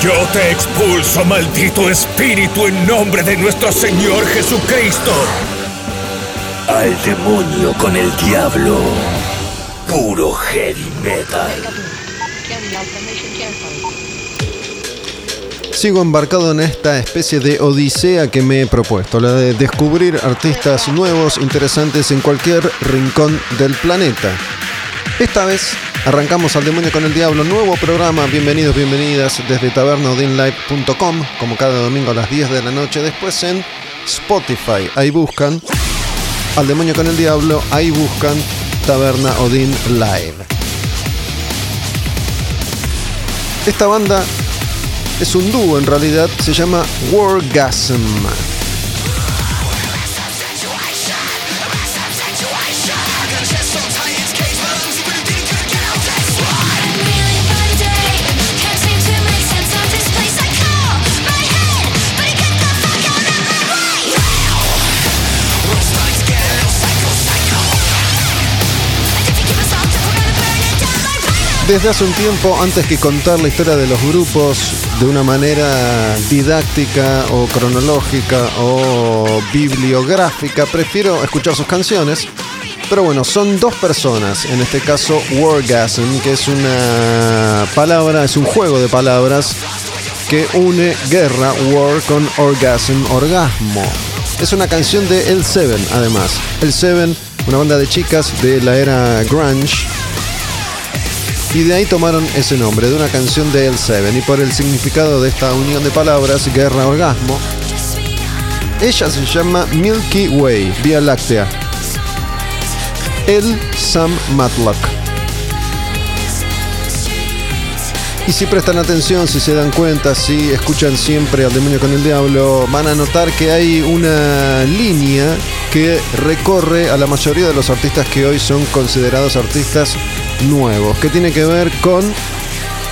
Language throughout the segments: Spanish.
Yo te expulso, maldito espíritu, en nombre de nuestro Señor Jesucristo. Al demonio con el diablo. Puro heavy metal. Sigo embarcado en esta especie de odisea que me he propuesto, la de descubrir artistas nuevos, interesantes en cualquier rincón del planeta. Esta vez arrancamos al demonio con el diablo, nuevo programa, bienvenidos, bienvenidas desde tabernaodinlive.com, como cada domingo a las 10 de la noche, después en Spotify, ahí buscan al demonio con el diablo, ahí buscan Taberna Odin Live. Esta banda es un dúo en realidad, se llama Wargasm. Desde hace un tiempo, antes que contar la historia de los grupos de una manera didáctica o cronológica o bibliográfica, prefiero escuchar sus canciones. Pero bueno, son dos personas, en este caso Wargasm, que es una palabra, es un juego de palabras que une guerra, war, con orgasm, orgasmo. Es una canción de El Seven, además. El Seven, una banda de chicas de la era grunge, y de ahí tomaron ese nombre, de una canción de El Seven. Y por el significado de esta unión de palabras, guerra orgasmo, ella se llama Milky Way, Vía Láctea. El Sam Matlock. Y si prestan atención, si se dan cuenta, si escuchan siempre al demonio con el diablo, van a notar que hay una línea que recorre a la mayoría de los artistas que hoy son considerados artistas nuevos, que tiene que ver con,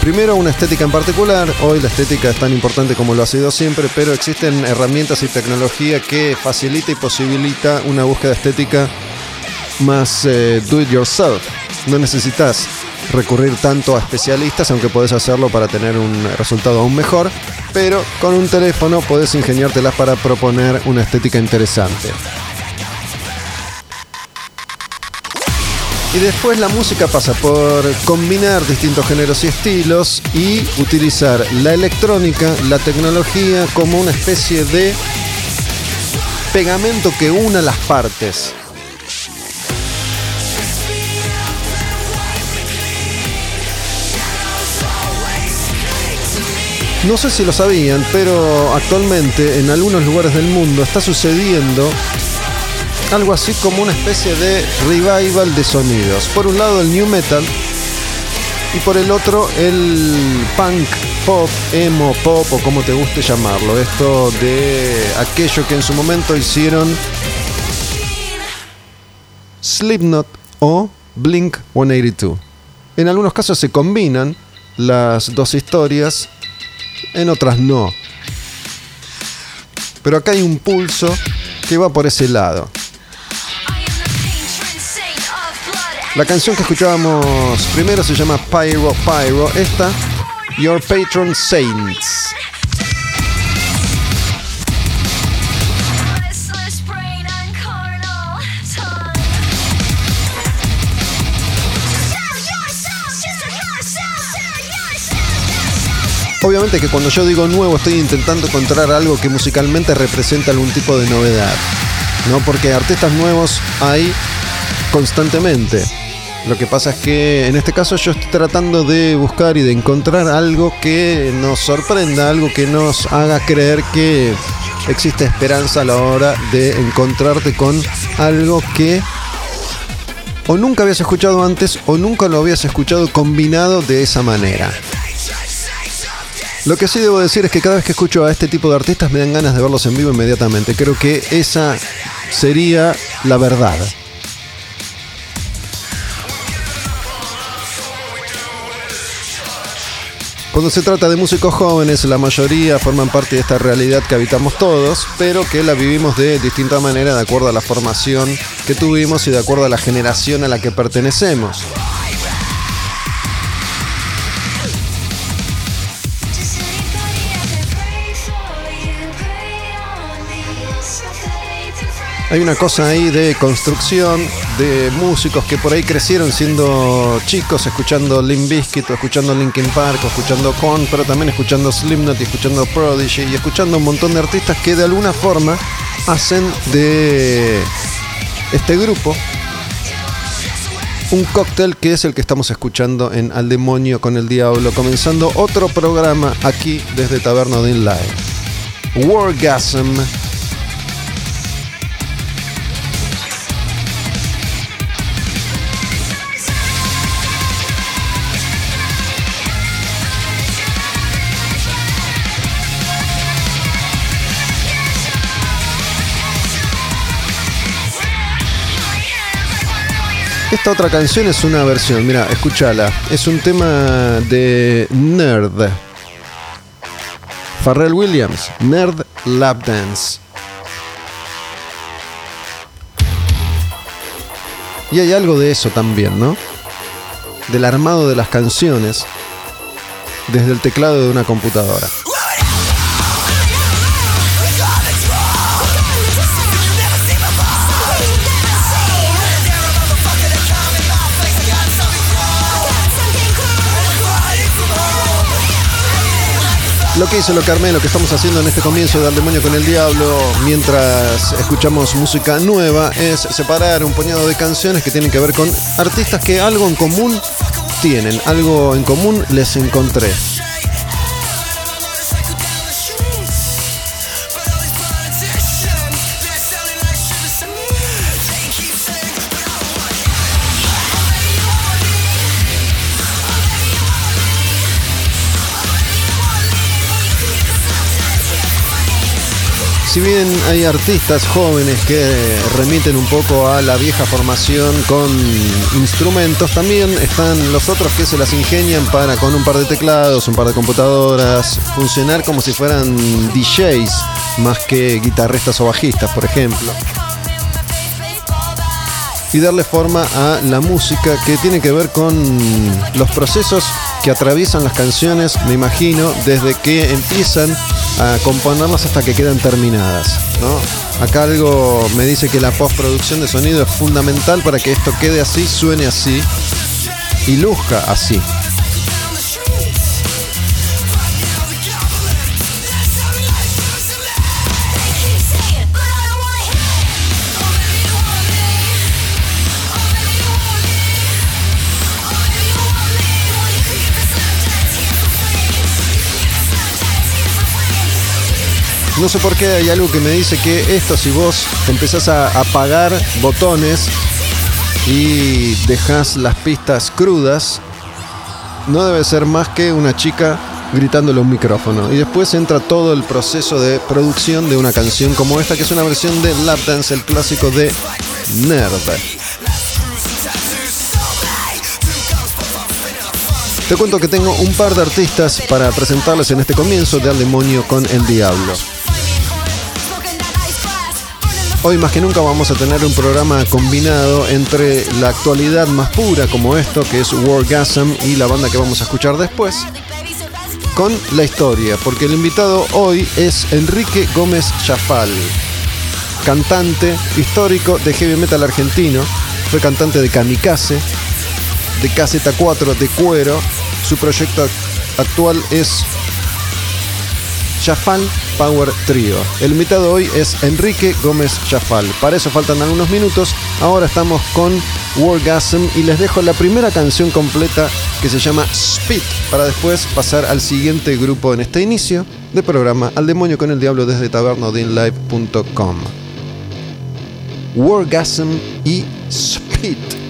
primero, una estética en particular. Hoy la estética es tan importante como lo ha sido siempre, pero existen herramientas y tecnología que facilita y posibilita una búsqueda estética más eh, do it yourself. No necesitas recurrir tanto a especialistas, aunque puedes hacerlo para tener un resultado aún mejor, pero con un teléfono puedes ingeniártelas para proponer una estética interesante. Y después la música pasa por combinar distintos géneros y estilos y utilizar la electrónica, la tecnología como una especie de pegamento que una las partes. No sé si lo sabían, pero actualmente en algunos lugares del mundo está sucediendo algo así como una especie de revival de sonidos. Por un lado el new metal y por el otro el punk, pop, emo, pop o como te guste llamarlo. Esto de aquello que en su momento hicieron Slipknot o Blink 182. En algunos casos se combinan las dos historias en otras no. Pero acá hay un pulso que va por ese lado. La canción que escuchábamos primero se llama Pyro Pyro. Esta, Your Patron Saints. Obviamente que cuando yo digo nuevo estoy intentando encontrar algo que musicalmente represente algún tipo de novedad. ¿no? Porque artistas nuevos hay constantemente. Lo que pasa es que en este caso yo estoy tratando de buscar y de encontrar algo que nos sorprenda, algo que nos haga creer que existe esperanza a la hora de encontrarte con algo que o nunca habías escuchado antes o nunca lo habías escuchado combinado de esa manera. Lo que sí debo decir es que cada vez que escucho a este tipo de artistas me dan ganas de verlos en vivo inmediatamente. Creo que esa sería la verdad. Cuando se trata de músicos jóvenes, la mayoría forman parte de esta realidad que habitamos todos, pero que la vivimos de distinta manera de acuerdo a la formación que tuvimos y de acuerdo a la generación a la que pertenecemos. Hay una cosa ahí de construcción de músicos que por ahí crecieron siendo chicos, escuchando Limp Bizkit, o escuchando Linkin Park, escuchando Korn, pero también escuchando Slipknot y escuchando Prodigy y escuchando un montón de artistas que de alguna forma hacen de este grupo un cóctel que es el que estamos escuchando en Al Demonio con el Diablo, comenzando otro programa aquí desde Taberno de Live. Wargasm Esta otra canción es una versión, mira, escúchala. Es un tema de Nerd. Pharrell Williams, Nerd Lap Dance. Y hay algo de eso también, ¿no? Del armado de las canciones desde el teclado de una computadora. Lo que hizo lo que lo que estamos haciendo en este comienzo de Al Demonio con el Diablo, mientras escuchamos música nueva, es separar un puñado de canciones que tienen que ver con artistas que algo en común tienen, algo en común les encontré. Si bien hay artistas jóvenes que remiten un poco a la vieja formación con instrumentos, también están los otros que se las ingenian para con un par de teclados, un par de computadoras, funcionar como si fueran DJs más que guitarristas o bajistas, por ejemplo. Y darle forma a la música que tiene que ver con los procesos que atraviesan las canciones, me imagino, desde que empiezan a componerlas hasta que quedan terminadas. ¿no? Acá algo me dice que la postproducción de sonido es fundamental para que esto quede así, suene así y luzca así. No sé por qué hay algo que me dice que esto si vos empezás a apagar botones y dejas las pistas crudas, no debe ser más que una chica gritándole un micrófono. Y después entra todo el proceso de producción de una canción como esta, que es una versión de Lap Dance, el clásico de Nerd. Te cuento que tengo un par de artistas para presentarles en este comienzo de Al Demonio con el Diablo. Hoy más que nunca vamos a tener un programa combinado entre la actualidad más pura como esto, que es Wargasm, y la banda que vamos a escuchar después, con la historia, porque el invitado hoy es Enrique Gómez Chafal, cantante histórico de heavy metal argentino, fue cantante de Kamikaze, de Caseta 4, de Cuero, su proyecto actual es Chafal Power Trio. El invitado hoy es Enrique Gómez Chafal. Para eso faltan algunos minutos. Ahora estamos con Wargasm y les dejo la primera canción completa que se llama Spit para después pasar al siguiente grupo en este inicio de programa Al demonio con el diablo desde tabernodinlive.com. Wargasm y Spit.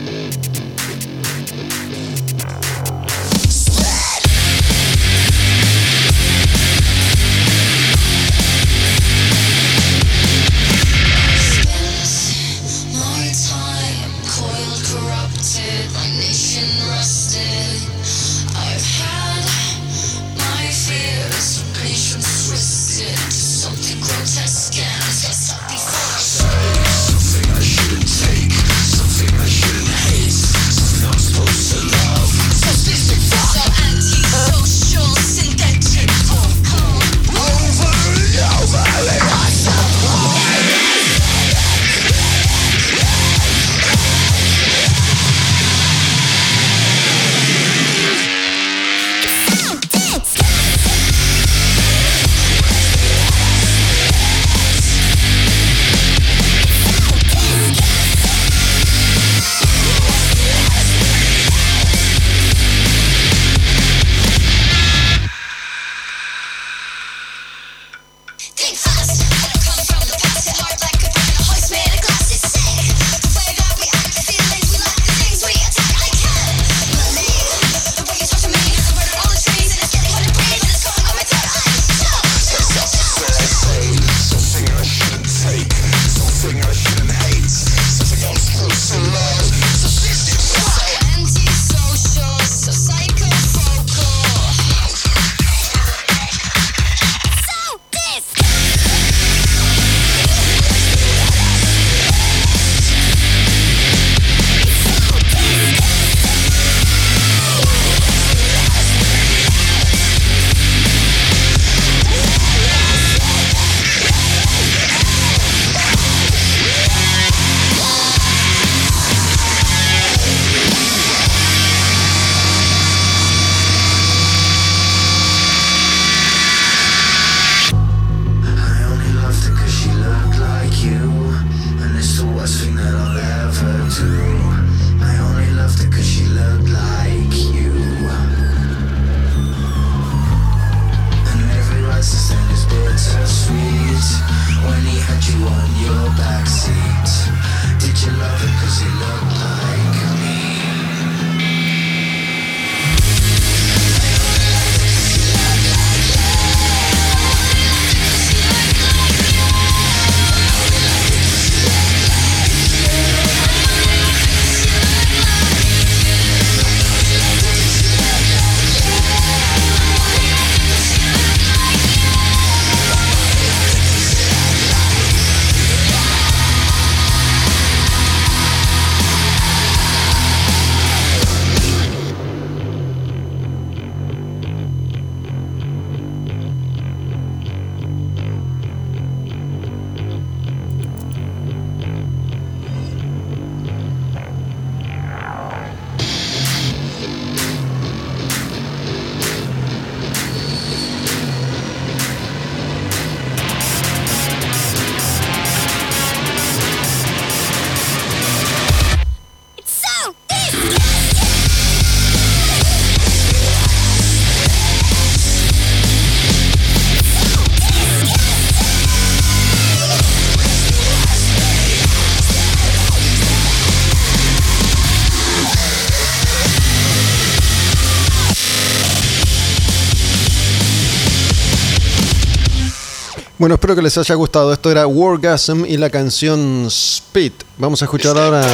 Bueno, espero que les haya gustado. Esto era Wargasm y la canción Spit. Vamos a escuchar ahora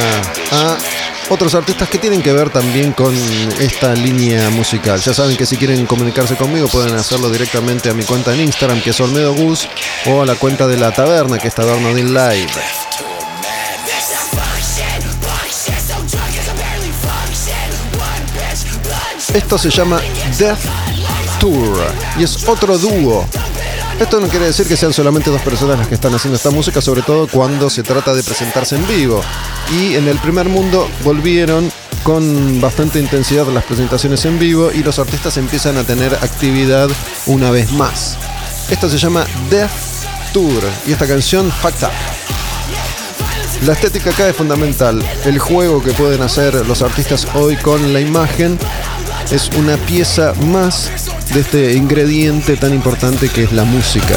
a otros artistas que tienen que ver también con esta línea musical. Ya saben que si quieren comunicarse conmigo pueden hacerlo directamente a mi cuenta en Instagram que es Olmedo Gus o a la cuenta de la taberna que es Tabernodin Live. Esto se llama Death Tour y es otro dúo esto no quiere decir que sean solamente dos personas las que están haciendo esta música, sobre todo cuando se trata de presentarse en vivo. Y en el primer mundo volvieron con bastante intensidad las presentaciones en vivo y los artistas empiezan a tener actividad una vez más. Esto se llama Death Tour y esta canción Fucked Up. La estética acá es fundamental. El juego que pueden hacer los artistas hoy con la imagen es una pieza más de este ingrediente tan importante que es la música.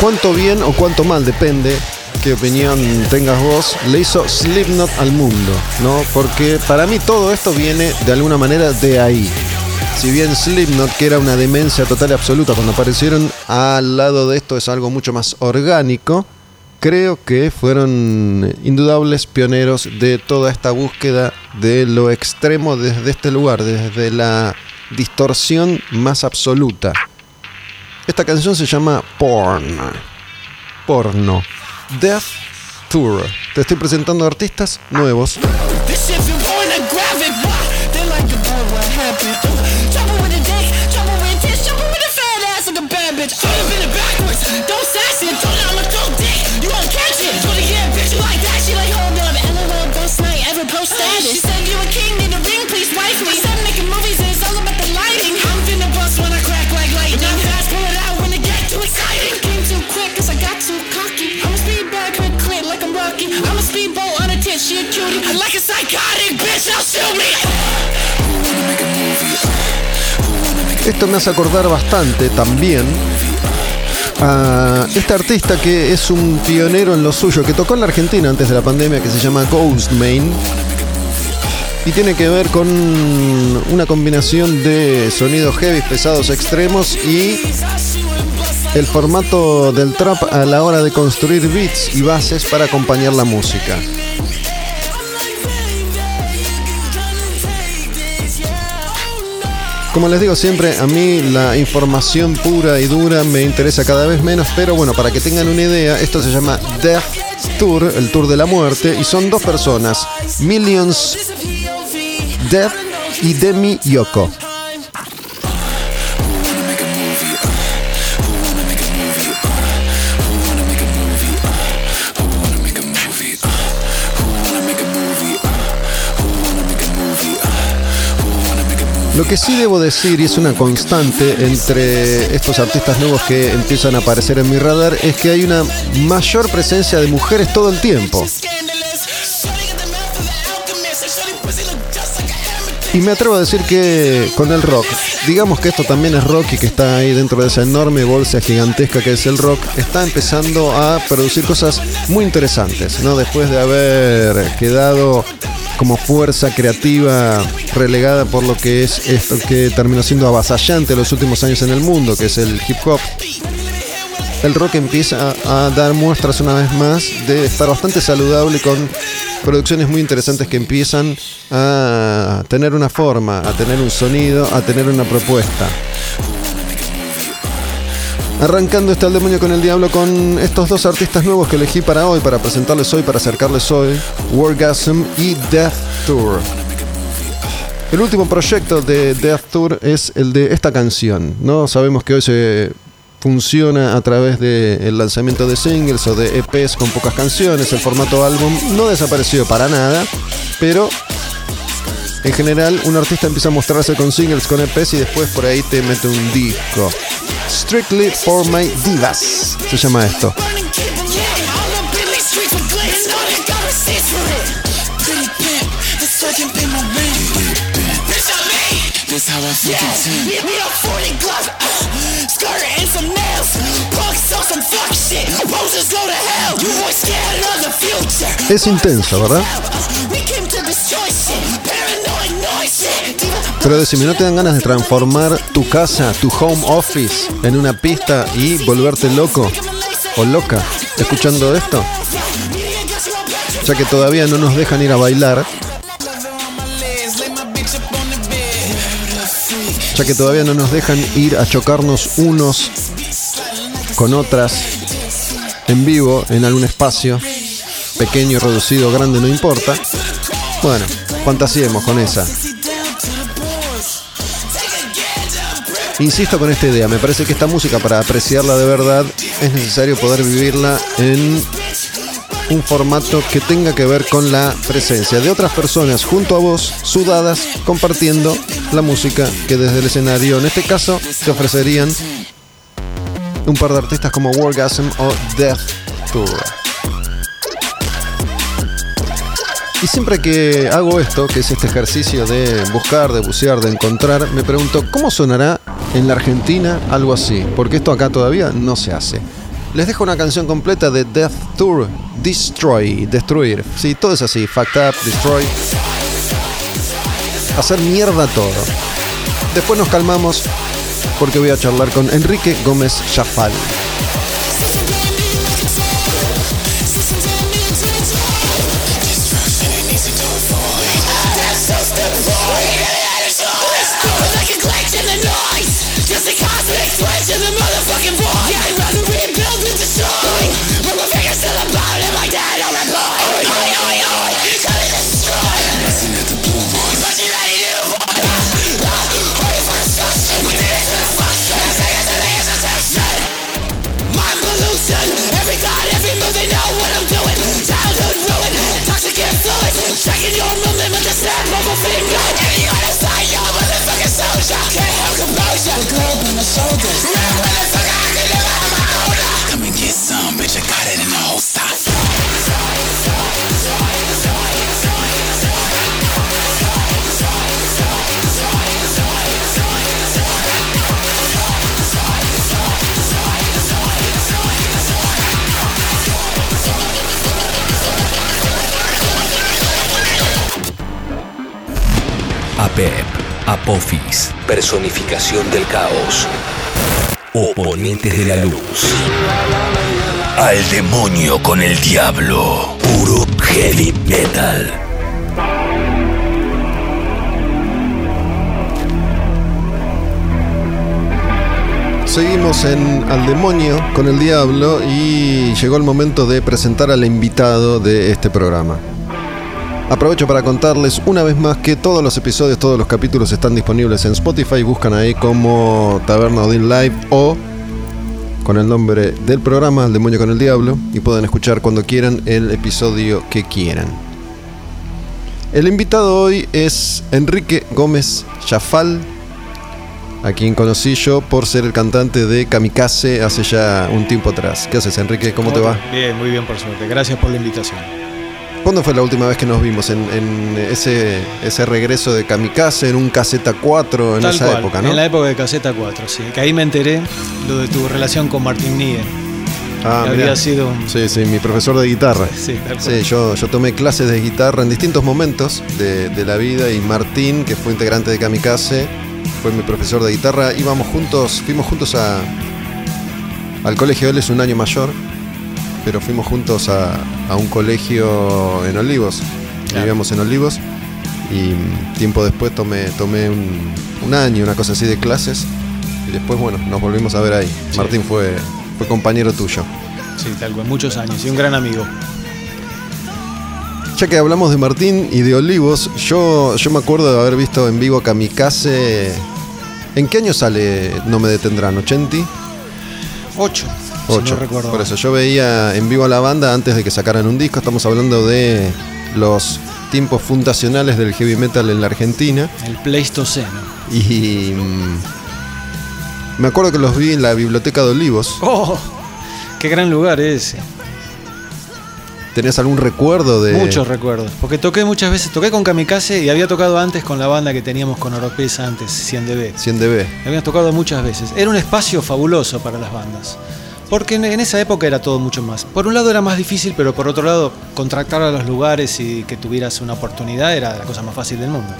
cuánto bien o cuánto mal, depende qué opinión tengas vos, le hizo Slipknot al mundo, ¿no? Porque para mí todo esto viene de alguna manera de ahí. Si bien Slipknot, que era una demencia total y absoluta cuando aparecieron, al lado de esto es algo mucho más orgánico, creo que fueron indudables pioneros de toda esta búsqueda de lo extremo desde este lugar, desde la distorsión más absoluta. Esta canción se llama Porn. Porno. Death Tour. Te estoy presentando artistas nuevos. Esto me hace acordar bastante también a este artista que es un pionero en lo suyo, que tocó en la Argentina antes de la pandemia, que se llama Ghostman. Y tiene que ver con una combinación de sonidos heavy, pesados, extremos y el formato del trap a la hora de construir beats y bases para acompañar la música. Como les digo siempre, a mí la información pura y dura me interesa cada vez menos, pero bueno, para que tengan una idea, esto se llama Death Tour, el Tour de la Muerte, y son dos personas, Millions Death y Demi Yoko. Lo que sí debo decir, y es una constante entre estos artistas nuevos que empiezan a aparecer en mi radar, es que hay una mayor presencia de mujeres todo el tiempo. Y me atrevo a decir que con el rock, digamos que esto también es rock y que está ahí dentro de esa enorme bolsa gigantesca que es el rock, está empezando a producir cosas muy interesantes, ¿no? Después de haber quedado como fuerza creativa relegada por lo que es esto que terminó siendo avasallante los últimos años en el mundo, que es el hip hop. El rock empieza a dar muestras una vez más de estar bastante saludable con producciones muy interesantes que empiezan a tener una forma, a tener un sonido, a tener una propuesta. Arrancando este al demonio con el diablo con estos dos artistas nuevos que elegí para hoy, para presentarles hoy, para acercarles hoy, Wargasm y Death Tour. El último proyecto de Death Tour es el de esta canción. No sabemos que hoy se funciona a través del lanzamiento de singles o de EPs con pocas canciones. El formato álbum no desapareció para nada, pero en general un artista empieza a mostrarse con singles, con EPs y después por ahí te mete un disco. Strictly for My Divas. Se llama esto. Es intenso, ¿verdad? Pero decime, ¿no te dan ganas de transformar tu casa, tu home office, en una pista y volverte loco o loca escuchando esto? Ya que todavía no nos dejan ir a bailar. Ya que todavía no nos dejan ir a chocarnos unos con otras en vivo en algún espacio, pequeño, reducido, grande, no importa. Bueno, fantasiemos con esa. Insisto con esta idea, me parece que esta música para apreciarla de verdad es necesario poder vivirla en un formato que tenga que ver con la presencia de otras personas junto a vos, sudadas, compartiendo la música que desde el escenario, en este caso, te ofrecerían un par de artistas como Wargasm o Death Tour. Y siempre que hago esto, que es este ejercicio de buscar, de bucear, de encontrar, me pregunto, ¿cómo sonará en la Argentina algo así? Porque esto acá todavía no se hace. Les dejo una canción completa de Death Tour, Destroy, destruir. Sí, todo es así, fucked up, destroy. Hacer mierda todo. Después nos calmamos porque voy a charlar con Enrique Gómez Chafal. I'd rather rebuild than destroy But my fingers and my destroy. At the blue But ah, ah, you a to pollution. Every thought, every move, they know what I'm doing. Childhood ruin, toxic influence. Checking your movement with the snap of a finger. If you wanna you're soldier Can't have composure The my shoulders I can never have my own Come and get some, bitch, I got it in the holster APEP, Apophis, personificación del caos. Oponentes de la luz. Al demonio con el diablo. Puro heavy metal. Seguimos en Al Demonio con el Diablo y llegó el momento de presentar al invitado de este programa. Aprovecho para contarles una vez más que todos los episodios, todos los capítulos están disponibles en Spotify. Buscan ahí como Taberna Odin Live o con el nombre del programa Al Demonio con el Diablo y pueden escuchar cuando quieran el episodio que quieran. El invitado hoy es Enrique Gómez Chafal, a quien conocí yo por ser el cantante de Kamikaze hace ya un tiempo atrás. ¿Qué haces, Enrique? ¿Cómo te va? Bien, muy bien, por suerte. Gracias por la invitación. ¿Cuándo fue la última vez que nos vimos? En, en ese, ese regreso de Kamikaze en un caseta 4 en Tal esa cual, época, ¿no? En la época de Caseta 4, sí. Que ahí me enteré lo de tu relación con Martín Nier. Ah, que había sido un... Sí, sí, mi profesor de guitarra. Sí. Sí, yo, yo tomé clases de guitarra en distintos momentos de, de la vida y Martín, que fue integrante de Kamikaze, fue mi profesor de guitarra. Íbamos juntos, fuimos juntos a, al colegio, él es un año mayor, pero fuimos juntos a, a un colegio en Olivos. Claro. Vivíamos en Olivos y tiempo después tomé, tomé un, un año, una cosa así de clases y después, bueno, nos volvimos a ver ahí. Sí. Martín fue, fue compañero tuyo. Sí, tal cual. Muchos años. Y un gran amigo. Ya que hablamos de Martín y de Olivos, yo, yo me acuerdo de haber visto en vivo Kamikaze. ¿En qué año sale No me detendrán? ¿80? Ocho. Si 8. no recuerdo. Por eso yo veía en vivo a la banda antes de que sacaran un disco. Estamos hablando de los tiempos fundacionales del heavy metal en la Argentina. El Pleistoceno. Y mm, me acuerdo que los vi en la biblioteca de Olivos. ¡Oh! ¡Qué gran lugar ese! ¿Tenés algún recuerdo de.? Muchos recuerdos. Porque toqué muchas veces. Toqué con Kamikaze y había tocado antes con la banda que teníamos con Oropesa antes, 100 dB. 100 dB. Habíamos tocado muchas veces. Era un espacio fabuloso para las bandas. Porque en, esa época era todo mucho más. Por un lado era más difícil, pero por otro lado, contractar a los lugares y que tuvieras una oportunidad era la cosa más fácil del mundo.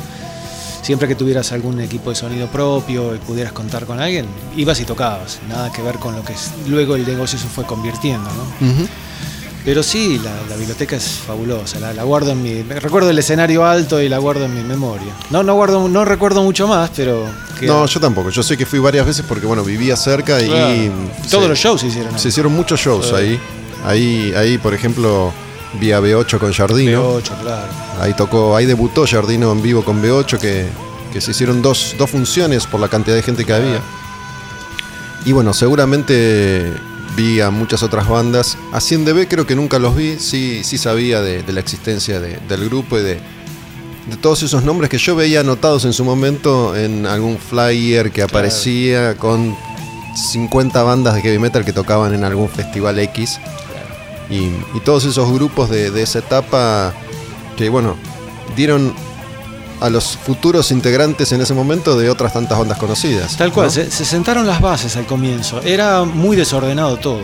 Siempre que tuvieras algún equipo de sonido propio y pudieras contar con alguien, ibas y tocabas. Nada que ver con lo que luego el negocio se fue convirtiendo, ¿no? Pero sí, la, la biblioteca es fabulosa, la, la guardo en mi... Recuerdo el escenario alto y la guardo en mi memoria. No, no, guardo, no recuerdo mucho más, pero... queda- No, yo tampoco. Yo sé que fui varias veces porque, bueno, vivía cerca y. Claro. Todos se- los shows se hicieron ahí. Se hicieron muchos shows Sí. ahí. Ahí, ahí, por ejemplo, vi a B8 con Jardino. B8, claro. Ahí tocó, ahí debutó Jardino en vivo con B8, que, que se hicieron dos, dos funciones por la cantidad de gente que había. Y bueno, seguramente vi a muchas otras bandas. A 100 dB creo que nunca los vi, sí, sí sabía de, de la existencia de- del grupo y de, de todos esos nombres que yo veía anotados en su momento en algún flyer que aparecía con 50 bandas de heavy metal que tocaban en algún festival X. Y, y todos esos grupos de, de esa etapa que, bueno, dieron a los futuros integrantes en ese momento de otras tantas bandas conocidas. Tal cual, ¿no? se, se sentaron las bases al comienzo. Era muy desordenado todo.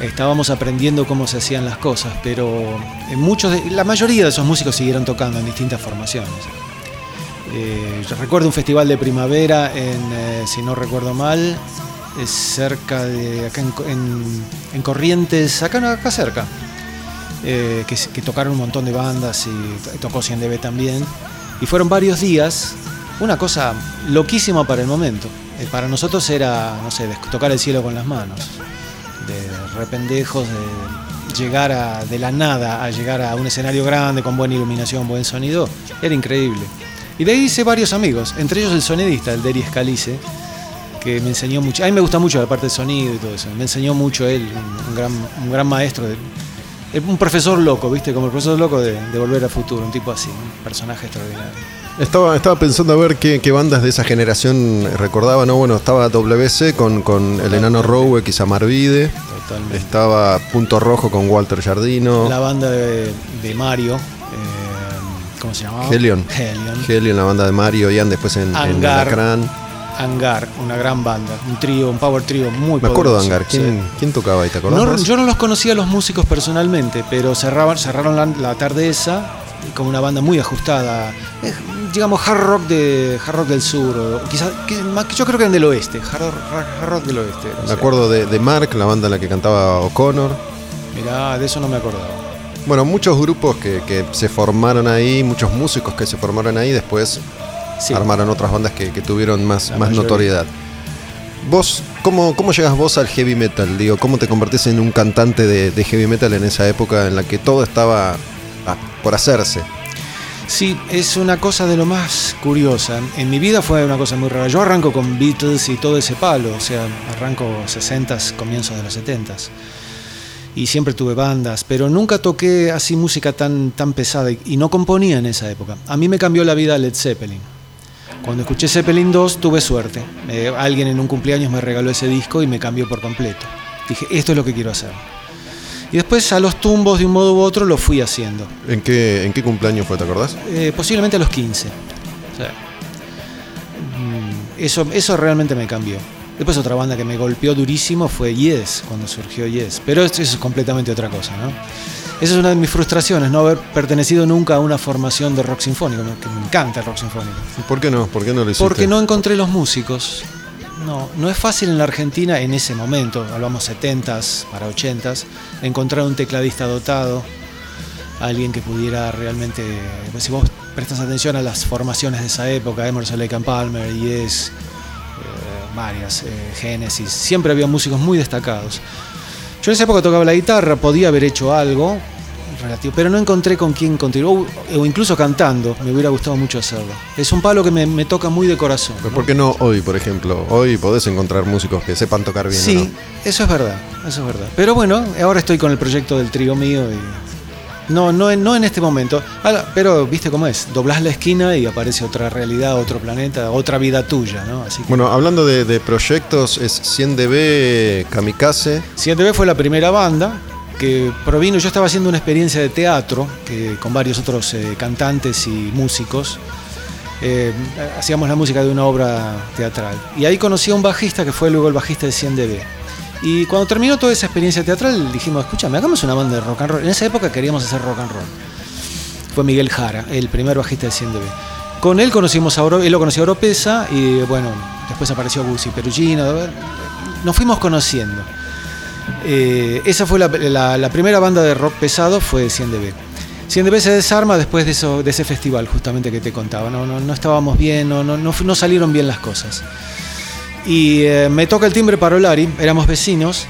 Estábamos aprendiendo cómo se hacían las cosas, pero en muchos de- la mayoría de esos músicos siguieron tocando en distintas formaciones. Eh, yo recuerdo un festival de primavera en, eh, si no recuerdo mal, es cerca de acá en, en- en Corrientes, acá, acá cerca, eh, que, que tocaron un montón de bandas y to- tocó 100 dB también. Y fueron varios días, una cosa loquísima para el momento. Eh, para nosotros era, no sé, tocar el cielo con las manos, de rependejos, de llegar a, de la nada a llegar a un escenario grande con buena iluminación, buen sonido, era increíble. Y de ahí hice varios amigos, entre ellos el sonidista, el Deri que me enseñó mucho. A mí me gusta mucho la parte de sonido y todo eso. Me enseñó mucho él, un, gran, un gran maestro, de- un profesor loco, ¿viste? Como el profesor loco de, de Volver al Futuro, un tipo así, un personaje extraordinario. Estaba, estaba pensando a ver qué, qué bandas de esa generación recordaba, ¿no? Bueno, estaba WC con, con el enano Rowe, quizá Marvide. Totalmente. Estaba Punto Rojo con Walter Jardino. La banda de, de Mario, eh, ¿cómo se llamaba? Helion. Helion. Helion, la banda de Mario, Ian después en, en Hangar. Alacrán. Hangar, una gran banda, un trío, un power trío muy Me acuerdo de Hangar. ¿Quién, sí. quién tocaba ahí? ¿Te? No, yo no los conocía a los músicos personalmente, pero cerraban, cerraron la, la tarde esa con una banda muy ajustada, eh, digamos hard rock de hard rock del sur, o quizás yo creo que eran del oeste, hard, hard rock del oeste. Me acuerdo de, de Mark, la banda en la que cantaba O'Connor. Mirá, de eso no me acordaba. Bueno, muchos grupos que, que se formaron ahí, muchos músicos que se formaron ahí, después Sí. armaron otras bandas que, que tuvieron más, más notoriedad. Vos, ¿cómo, ¿cómo llegas vos al heavy metal? Digo, ¿cómo te convertís en un cantante de, de heavy metal en esa época en la que todo estaba ah, por hacerse? Sí, es una cosa de lo más curiosa. En mi vida fue una cosa muy rara. Yo arranco con Beatles y todo ese palo, o sea, arranco 60s, comienzos de los 70s. Y siempre tuve bandas, pero nunca toqué así música tan, tan pesada y, y no componía en esa época. A mí me cambió la vida Led Zeppelin. Cuando escuché Zeppelin 2 tuve suerte. Eh, alguien en un cumpleaños me regaló ese disco y me cambió por completo. Dije, esto es lo que quiero hacer. Y después a los tumbos de un modo u otro lo fui haciendo. ¿En qué, en qué cumpleaños fue, te acordás? Eh, posiblemente a los 15. O sea, mm, eso, eso realmente me cambió. Después otra banda que me golpeó durísimo fue Yes, cuando surgió Yes. Pero eso es completamente otra cosa, ¿no? Esa es una de mis frustraciones, no haber pertenecido nunca a una formación de rock sinfónico, me- que me encanta el rock sinfónico. ¿Por qué no? ¿Por qué no lo hiciste? Porque no encontré los músicos. No, no es fácil en la Argentina en ese momento, hablamos 70s para 80s, encontrar un tecladista dotado, alguien que pudiera realmente, pues si vos prestas atención a las formaciones de esa época, Emerson Lake and Palmer, Yes, eh, varias, eh, Genesis, siempre había músicos muy destacados. Yo en esa época tocaba la guitarra, podía haber hecho algo relativo, pero no encontré con quién continuar, o, incluso cantando, me hubiera gustado mucho hacerlo. Es un palo que me, me toca muy de corazón. Pero ¿no? ¿Por qué no hoy, por ejemplo? Hoy podés encontrar músicos que sepan tocar bien. ¿o Sí, no? eso es verdad, eso es verdad. Pero bueno, ahora estoy con el proyecto del trío mío y no, no, en- no en este momento. Ahora, pero viste cómo es, doblás la esquina y aparece otra realidad, otro planeta, otra vida tuya, ¿no? Así que Bueno, hablando de, de proyectos, es 100dB Kamikaze. 7B fue la primera banda que provino, yo estaba haciendo una experiencia de teatro que, con varios otros eh, cantantes y músicos. Eh, hacíamos la música de una obra teatral. Y ahí conocí a un bajista que fue luego el bajista de 100dB. Y cuando terminó toda esa experiencia teatral, dijimos, escúchame, hagamos una banda de rock and roll. En esa época queríamos hacer rock and roll. Fue Miguel Jara, el primer bajista de 100dB. Con él conocimos a Oro, él lo conoció a Oropesa y bueno, después apareció Guzzi Perugino. Nos fuimos conociendo. Eh, esa fue la, la- la primera banda de rock pesado, fue 100dB. 100dB se desarma después de, eso, de ese festival justamente que te contaba. No, no, no estábamos bien, no, no, no salieron bien las cosas. Y eh, me toca el timbre para Olari, éramos vecinos,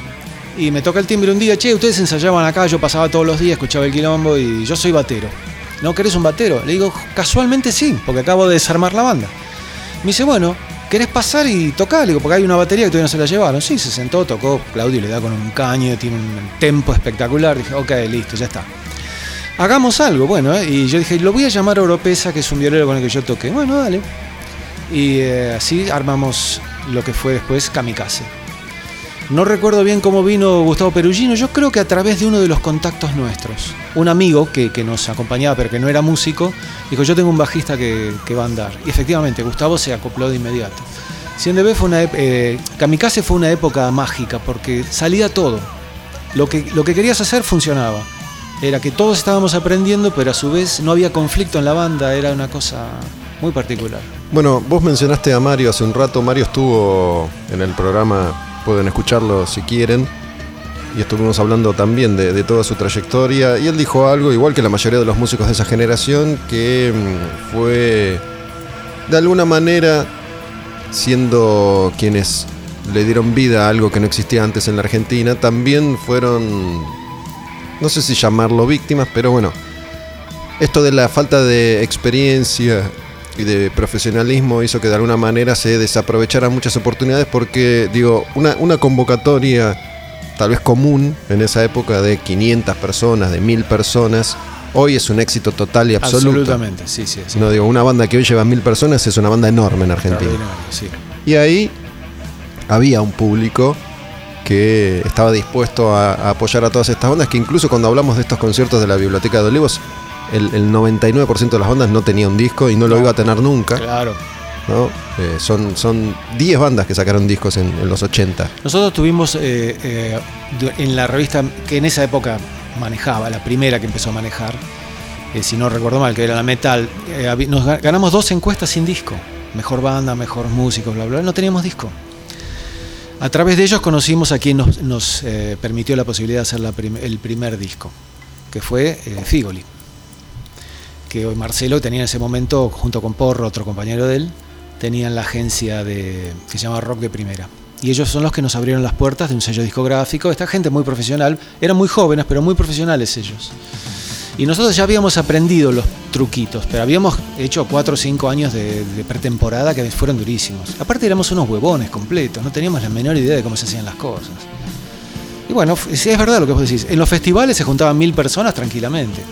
y me toca el timbre un día, che, ustedes ensayaban acá, yo pasaba todos los días, escuchaba el quilombo y yo soy batero. ¿No querés un batero? Le digo, casualmente sí, porque acabo de desarmar la banda. Me dice, bueno, ¿querés pasar y tocar? Le digo, porque hay una batería que todavía no se la llevaron. Sí, se sentó, tocó, Claudio le da con un caño, tiene un tempo espectacular. Dije, ok, listo, ya está. Hagamos algo, bueno, ¿eh? y yo dije, lo voy a llamar a Oropesa, que es un violero con el que yo toqué. Bueno, dale. Y eh, así armamos lo que fue después Kamikaze. No recuerdo bien cómo vino Gustavo Perugino, yo creo que a través de uno de los contactos nuestros. Un amigo que, nos acompañaba pero que no era músico, dijo yo tengo un bajista que, va a andar. Y efectivamente, Gustavo se acopló de inmediato. CNB fue una eh, Kamikaze fue una época mágica porque salía todo. Lo que, lo que querías hacer funcionaba. Era que todos estábamos aprendiendo, pero a su vez no había conflicto en la banda, era una cosa muy particular. Bueno, vos mencionaste a Mario hace un rato. Mario estuvo en el programa, pueden escucharlo si quieren. Y estuvimos hablando también de, toda su trayectoria. Y él dijo algo, igual que la mayoría de los músicos de esa generación, que mm, fue de alguna manera siendo quienes le dieron vida a algo que no existía antes en la Argentina, también fueron, no sé si llamarlo víctimas, pero bueno, esto de la falta de experiencia y de profesionalismo hizo que de alguna manera se desaprovecharan muchas oportunidades porque, digo, una, una convocatoria tal vez común en esa época de 500 personas, de 1000 personas, hoy es un éxito total y absoluto. Absolutamente, sí, sí. sí. No digo, una banda que hoy lleva 1000 personas es una banda enorme en Argentina. Sí. Y ahí había un público que estaba dispuesto a, a apoyar a todas estas bandas, que incluso cuando hablamos de estos conciertos de la Biblioteca de Olivos, el, el 99% de las bandas no tenía un disco y no lo iba a tener nunca. Claro. ¿no? Eh, son, son 10 bandas que sacaron discos en, en los 80. Nosotros tuvimos eh, eh, en la revista que en esa época manejaba, la primera que empezó a manejar, si no recuerdo mal, que era la Metal, nos ga- ganamos dos encuestas sin disco. Mejor banda, mejor músicos, bla, bla, bla. No teníamos disco. A través de ellos conocimos a quien nos, nos, permitió la posibilidad de hacer la prim- el primer disco, que fue Figoli. Que Marcelo tenía en ese momento, junto con Porro, otro compañero de él, tenían la agencia de, que se llama Rock de Primera. Y ellos son los que nos abrieron las puertas de un sello discográfico. Esta gente muy profesional, eran muy jóvenes, pero muy profesionales ellos. Y nosotros ya habíamos aprendido los truquitos, pero habíamos hecho cuatro o cinco años de, de pretemporada que fueron durísimos. Aparte éramos unos huevones completos, no teníamos la menor idea de cómo se hacían las cosas. Y bueno, es verdad lo que vos decís. En los festivales se juntaban mil personas tranquilamente.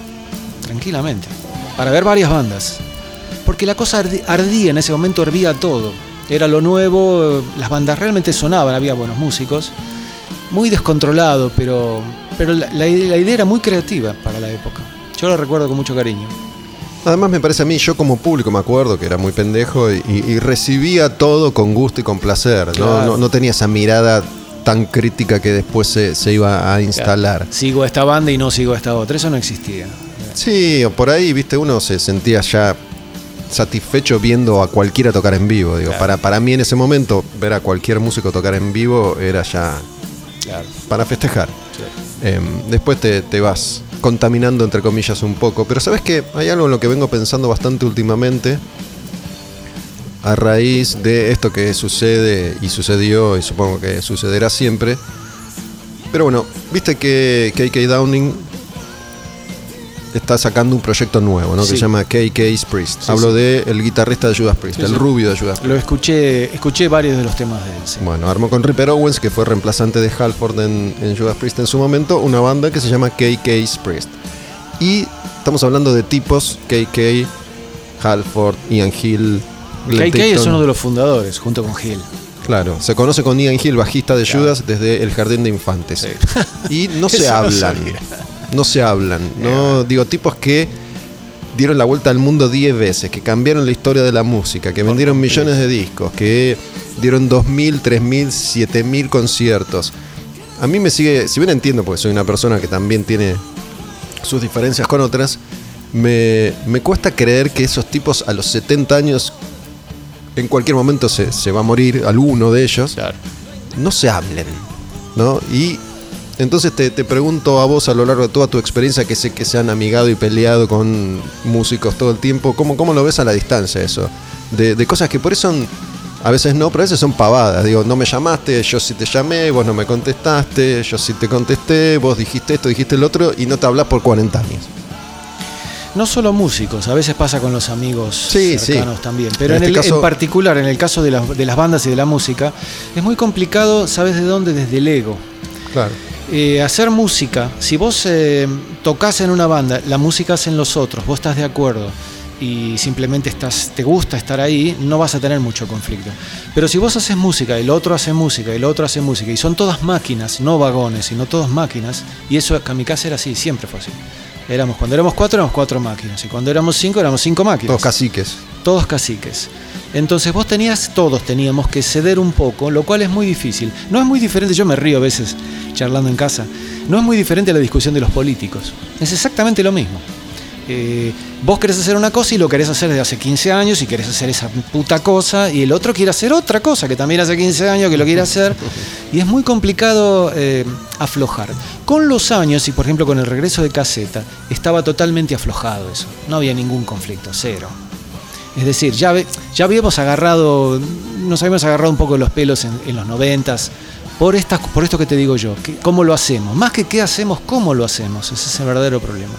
Tranquilamente. Para ver varias bandas. Porque la cosa ardía, en ese momento hervía todo. Era lo nuevo, las bandas realmente sonaban, había buenos músicos. Muy descontrolado, pero, pero la, la ide- la idea era muy creativa para la época. Yo lo recuerdo con mucho cariño. Además me parece a mí, yo como público me acuerdo que era muy pendejo y, y recibía todo con gusto y con placer. ¿no? Claro. No, no tenía esa mirada tan crítica que después se, se iba a instalar. Sigo a esta banda y no sigo a esta otra. Eso no existía. Sí, o por ahí, viste, uno se sentía ya satisfecho viendo a cualquiera tocar en vivo. Digo, Claro. para, para mí en ese momento, ver a cualquier músico tocar en vivo era ya Claro. para festejar. Em, después te, te vas contaminando, entre comillas, un poco. Pero sabes que hay algo en lo que vengo pensando bastante últimamente. A raíz de esto que sucede y sucedió y supongo que sucederá siempre. Pero bueno, viste que KK Downing está sacando un proyecto nuevo, ¿no? Que se llama KK's Priest. Sí, Hablo sí. de el guitarrista de Judas Priest, el rubio de Judas Priest. Lo escuché, escuché varios de los temas de él. Bueno, armó con Ripper Owens, que fue reemplazante de Halford en, en Judas Priest en su momento, una banda que se llama KK's Priest. Y estamos hablando de tipos KK, Halford, Ian Hill, Glenn KK es uno de los fundadores, junto con Gil. Claro, se conoce con Ian Hill, bajista de Judas, desde el Jardín de Infantes. Y no se no hablan. sabía. No se hablan. No, digo, tipos que dieron la vuelta al mundo 10 veces, que cambiaron la historia de la música, que vendieron millones de discos, que dieron 2.000, 3.000, 7.000 conciertos. A mí me sigue, si bien entiendo, porque soy una persona que también tiene sus diferencias con otras, me, me cuesta creer que esos tipos a los 70 años, en cualquier momento se, se va a morir alguno de ellos, no se hablen, ¿no? Y entonces te, te pregunto a vos a lo largo de toda tu experiencia, que sé que se han amigado y peleado con músicos todo el tiempo, ¿cómo, cómo lo ves a la distancia eso? De, de cosas que por eso son, a veces no, pero a veces son pavadas. Digo, no me llamaste, yo sí te llamé, vos no me contestaste, yo sí te contesté, vos dijiste esto, dijiste el otro, y no te hablas por 40 años. No solo músicos, a veces pasa con los amigos Sí, cercanos sí. también. Pero En en, este el- caso- en particular, en el caso de las, de las bandas y de la música, es muy complicado, ¿sabes de dónde? Desde el ego. Claro. Eh, hacer música, si vos eh, tocas en una banda, la música hacen los otros, vos estás de acuerdo y simplemente estás, te gusta estar ahí, no vas a tener mucho conflicto. Pero si vos haces música, el otro hace música, el otro hace música, y son todas máquinas, no vagones, sino todas máquinas, y eso Kamikaze era así, siempre fue así. Éramos, cuando éramos cuatro, éramos cuatro máquinas, y cuando éramos cinco, éramos cinco máquinas Todos caciques. todos caciques. Entonces vos tenías, todos teníamos que ceder un poco, lo cual es muy difícil. No es muy diferente, yo me río a veces charlando en casa, no es muy diferente a la discusión de los políticos. Es exactamente lo mismo. Eh, vos querés hacer una cosa y lo querés hacer desde hace 15 años y querés hacer esa puta cosa y el otro quiere hacer otra cosa que también hace 15 años que lo quiere hacer y es muy complicado eh, aflojar. Con los años y por ejemplo con el regreso de caseta estaba totalmente aflojado eso, no había ningún conflicto, cero. Es decir, ya, habíamos agarrado, nos habíamos agarrado un poco los pelos en, los noventas por, por esto que te digo yo, cómo lo hacemos. Más que qué hacemos, cómo lo hacemos. Ese es el verdadero problema.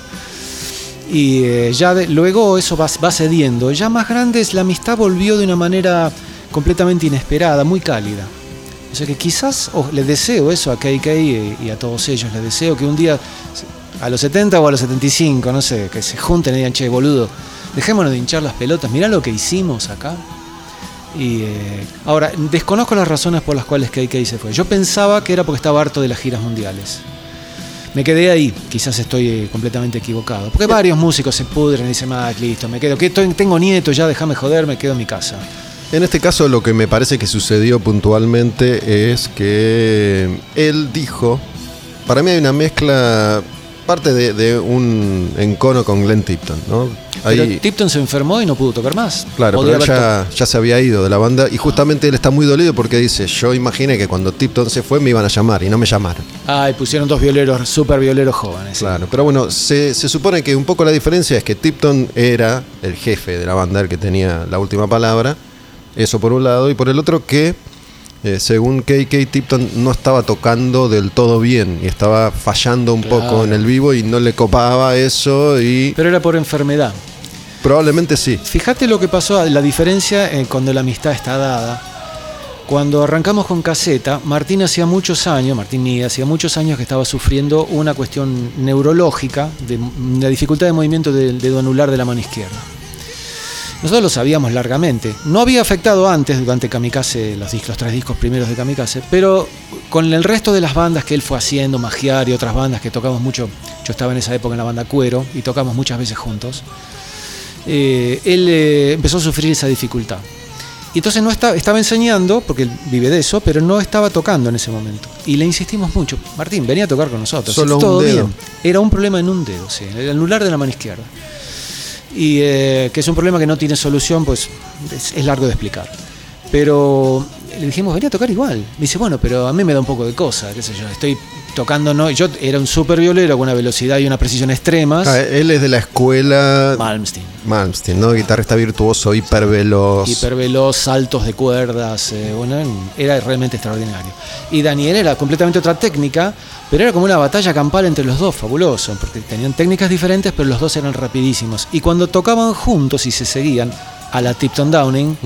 Y eh, ya luego eso va, cediendo. Ya más grandes, la amistad volvió de una manera completamente inesperada, muy cálida. O sea que quizás les deseo eso a KK y a todos ellos, les deseo que un día, a los 70 o a los 75, no sé, que se junten y digan, che, boludo, dejémonos de hinchar las pelotas, mirá lo que hicimos acá. Y eh, ahora, desconozco las razones por las cuales KK se fue. Yo pensaba que era porque estaba harto de las giras mundiales. Me quedé ahí, quizás estoy eh, completamente equivocado. Porque varios músicos se pudren y dicen, ah, listo, me quedo, que tengo nietos, ya déjame joder, me quedo en mi casa. En este caso lo que me parece que sucedió puntualmente es que él dijo, para mí hay una mezcla, parte de, de un encono con Glenn Tipton, ¿no? Pero Ahí, Tipton se enfermó y no pudo tocar más. claro, pero ya, ya se había ido de la banda y justamente él está muy dolido porque dice, yo imaginé que cuando Tipton se fue me iban a llamar y no me llamaron. Ah, y pusieron dos violeros, super violeros jóvenes. Claro, pero bueno, se, se supone que un poco la diferencia es que Tipton era el jefe de la banda, el que tenía la última palabra, eso por un lado, y por el otro que, eh, según KK, Tipton no estaba tocando del todo bien y estaba fallando un Claro. poco en el vivo y no le copaba eso y Pero era por enfermedad. probablemente sí. Fíjate lo que pasó, la diferencia eh, cuando la amistad está dada. Cuando arrancamos con caseta, Martín hacía muchos años, Martín Niga, hacía muchos años que estaba sufriendo una cuestión neurológica, de, la dificultad de movimiento del dedo anular de la mano izquierda. Nosotros lo sabíamos largamente. No había afectado antes, durante Kamikaze, los, dis- los tres discos primeros de Kamikaze, pero con el resto de las bandas que él fue haciendo, Magiar y otras bandas que tocamos mucho, yo estaba en esa época en la banda Cuero y tocamos muchas veces juntos, eh, él eh, empezó a sufrir esa dificultad. Y entonces no estaba, estaba enseñando, porque él vive de eso, pero no estaba tocando en ese momento. Y le insistimos mucho, Martín, venía a tocar con nosotros. Solo un todo dedo. bien. Era un problema en un dedo, sí, el anular de la mano izquierda. Y eh, que es un problema que no tiene solución, pues es, es largo de explicar. Pero le dijimos, venía a tocar igual. Me dice, bueno, pero a mí me da un poco de cosa, qué sé yo, estoy tocando, no, yo era un super violero con una velocidad y una precisión extremas. Ah, él es de la escuela Malmsteen. Malmsteen, ¿no? Guitarrista virtuoso, hiperveloz. hiperveloz, saltos de cuerdas, eh, bueno, era realmente extraordinario. Y Daniel era completamente otra técnica, pero era como una batalla campal entre los dos, fabuloso, porque tenían técnicas diferentes, pero los dos eran rapidísimos. Y cuando tocaban juntos y se seguían a la Tipton Downing.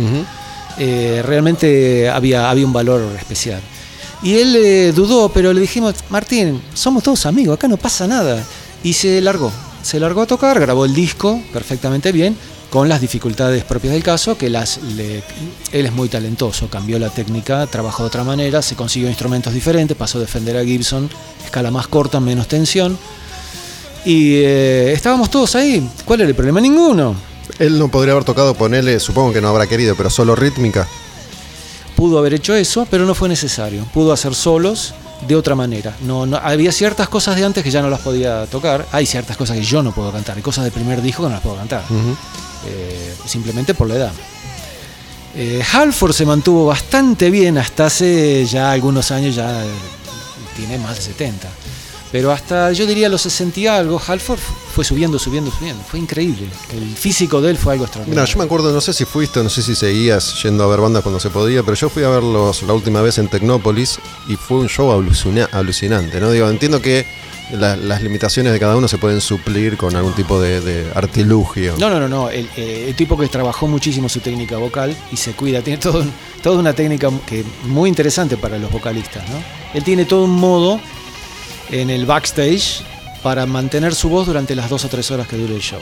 Eh, realmente había, había un valor especial. Y él eh, dudó, pero le dijimos, Martín, somos todos amigos, acá no pasa nada. Y se largó, se largó a tocar, grabó el disco perfectamente bien, con las dificultades propias del caso, que las le- él es muy talentoso, cambió la técnica, trabajó de otra manera, se consiguió instrumentos diferentes, pasó a defender a Gibson, escala más corta, menos tensión. Y eh, estábamos todos ahí. ¿Cuál era el problema? Ninguno. Él no podría haber tocado, ponele, supongo que no habrá querido, pero solo rítmica. pudo haber hecho eso, pero no fue necesario. Pudo hacer solos de otra manera. No, no- había ciertas cosas de antes que ya no las podía tocar. Hay ciertas cosas que yo no puedo cantar. Hay cosas del primer disco que no las puedo cantar. Eh, simplemente por la edad. Eh, Halford se mantuvo bastante bien hasta hace ya algunos años, ya eh, tiene más de 70. Pero hasta yo diría los 60 y algo, Halford fue subiendo, subiendo, subiendo. Fue increíble. El físico de él fue algo Mira, extraordinario. yo me acuerdo, no sé si fuiste, no sé si seguías yendo a ver bandas cuando se podía, pero yo fui a verlos la última vez en Tecnópolis y fue un show alucina- alucinante, ¿no? Digo, entiendo que la- las limitaciones de cada uno se pueden suplir con algún tipo de, de artilugio. No, no, no, no. El, eh, el tipo que trabajó muchísimo su técnica vocal y se cuida, tiene todo toda una técnica que muy interesante para los vocalistas, ¿no? Él tiene todo un modo en el backstage para mantener su voz durante las dos o tres horas que dure el show.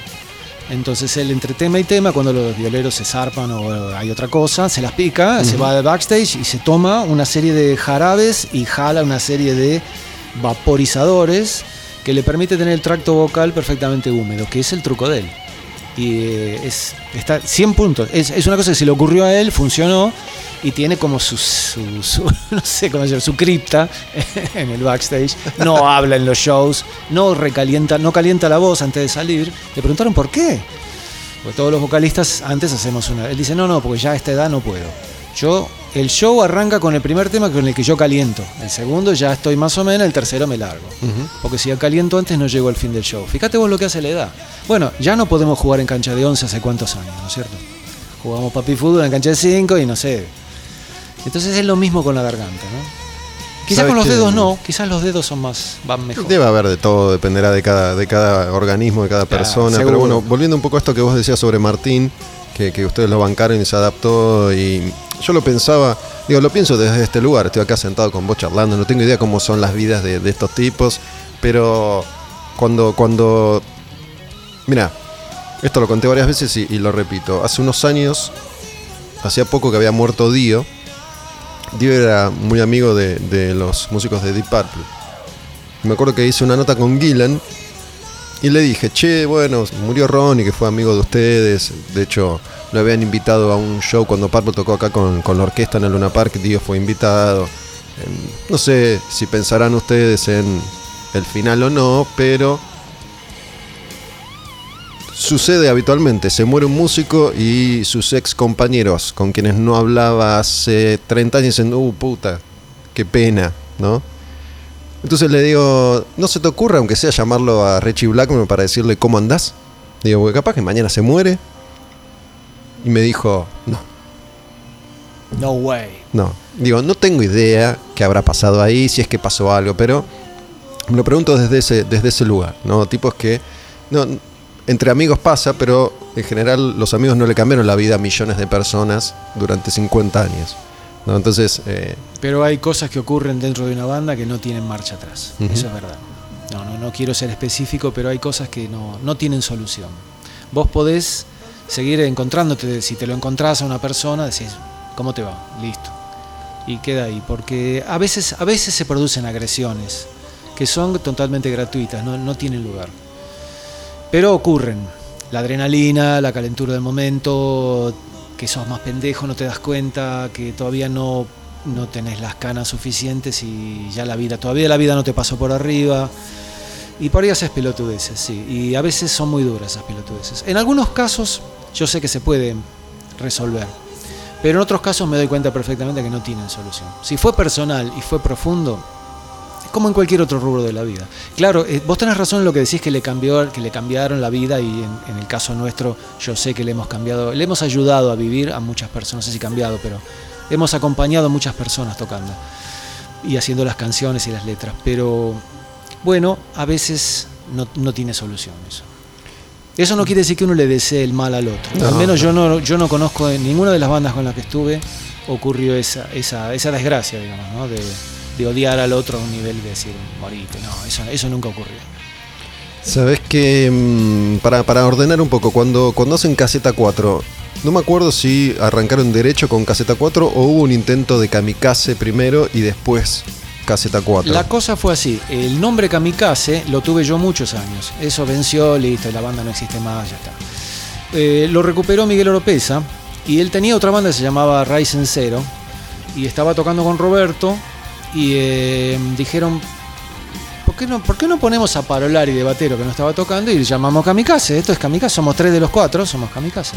Entonces él entre tema y tema, cuando los violeros se zarpan o hay otra cosa, se las pica, se va al backstage y se toma una serie de jarabes y jala una serie de vaporizadores que le permite tener el tracto vocal perfectamente húmedo, que es el truco de él. Y eh, es, está 100 puntos. Es, es una cosa que se le ocurrió a él, funcionó y tiene como su, su- su- no sé cómo decirlo, su cripta en el backstage. No habla en los shows, no recalienta, no calienta la voz antes de salir. Le preguntaron por qué. Porque todos los vocalistas antes hacemos una. Él dice, no, no, porque ya a esta edad no puedo. Yo, el show arranca con el primer tema con el que yo caliento. El segundo ya estoy más o menos, el tercero me largo. Porque si caliento antes no llego al fin del show. Fíjate vos lo que hace la edad. Bueno, ya no podemos jugar en cancha de 11 hace cuántos años, ¿no es cierto? Jugamos papi fútbol en cancha de 5 y no sé. Entonces es lo mismo con la garganta, ¿no? Quizás ¿Sabes con los dedos no, quizás los dedos son más, van mejor. Debe haber de todo, dependerá de cada, de cada organismo, de cada Claro, persona. seguro. Pero bueno, volviendo un poco a esto que vos decías sobre Martín, que, que ustedes lo bancaron y se adaptó. Y yo lo pensaba, digo, lo pienso desde este lugar. Estoy acá sentado con vos charlando, no tengo idea cómo son las vidas de, estos tipos. Pero cuando, cuando. Mira, esto lo conté varias veces y, lo repito. Hace unos años, hacía poco que había muerto Dio. Dio era muy amigo de, de los músicos de Deep Purple. Me acuerdo que hice una nota con Gillan y le dije, che, bueno, murió Ronnie, que fue amigo de ustedes. De hecho, lo habían invitado a un show cuando Purple tocó acá con, con la orquesta en el Luna Park. Dio fue invitado. Em, No sé si pensarán ustedes en el final o no, pero sucede habitualmente. Se muere un músico y sus ex compañeros con quienes no hablaba hace 30 años dicen, uh, puta, qué pena, ¿no? Entonces le digo, ¿no se te ocurre, aunque sea llamarlo a Richie Blackmore para decirle cómo andás? Digo, capaz que mañana se muere. Y me dijo, no, No way. no. Digo, no tengo idea qué habrá pasado ahí, si es que pasó algo, pero me lo pregunto desde ese, desde ese lugar, ¿no? Tipos que, no, entre amigos pasa, pero en general los amigos no le cambiaron la vida a millones de personas durante 50 años. ¿no? Entonces, eh, Pero hay cosas que ocurren dentro de una banda que no tienen marcha atrás. Eso es verdad. No, no, no quiero ser específico, pero hay cosas que no, no tienen solución. Vos podés seguir encontrándote, si te lo encontrás a una persona, decís, ¿cómo te va? Listo. Y queda ahí, porque a veces, a veces se producen agresiones que son totalmente gratuitas, no, no tienen lugar. Pero ocurren. La adrenalina, la calentura del momento, que sos más pendejo, no te das cuenta, que todavía no, no tenés las canas suficientes y ya la vida, todavía la vida no te pasó por arriba. Y por ahí haces pelotudeces, sí. Y a veces son muy duras esas pelotudeces. En algunos casos yo sé que se puede resolver. Pero en otros casos me doy cuenta perfectamente que no tienen solución. Si fue personal y fue profundo, como en cualquier otro rubro de la vida. Claro, eh, vos tenés razón en lo que decís que le cambió, que le cambiaron la vida y en, en el caso nuestro yo sé que le hemos cambiado, le hemos ayudado a vivir a muchas personas, no sé si cambiado, pero hemos acompañado a muchas personas tocando y haciendo las canciones y las letras. Pero bueno, a veces no, no tiene solución eso. Eso no quiere decir que uno le desee el mal al otro. No, al menos no. yo no, yo no conozco en ninguna de las bandas con las que estuve ocurrió esa, esa, esa desgracia, digamos, ¿no? de, de odiar al otro a un nivel de decir, morite. No, eso, eso nunca ocurrió. Sabes que mm, para, para ordenar un poco, cuando, cuando hacen caseta 4, no me acuerdo si arrancaron derecho con caseta 4 o hubo un intento de kamikaze primero y después caseta 4. La cosa fue así, el nombre Kamikaze lo tuve yo muchos años. Eso venció, listo, la banda no existe más, ya está. Eh, lo recuperó Miguel Oropesa y él tenía otra banda que se llamaba Ryzen Zero y estaba tocando con Roberto y eh, dijeron, ¿por qué, no, ¿por qué no ponemos a Parolari de batero que no estaba tocando y llamamos Kamikaze? Esto es Kamikaze, somos tres de los cuatro, somos Kamikaze.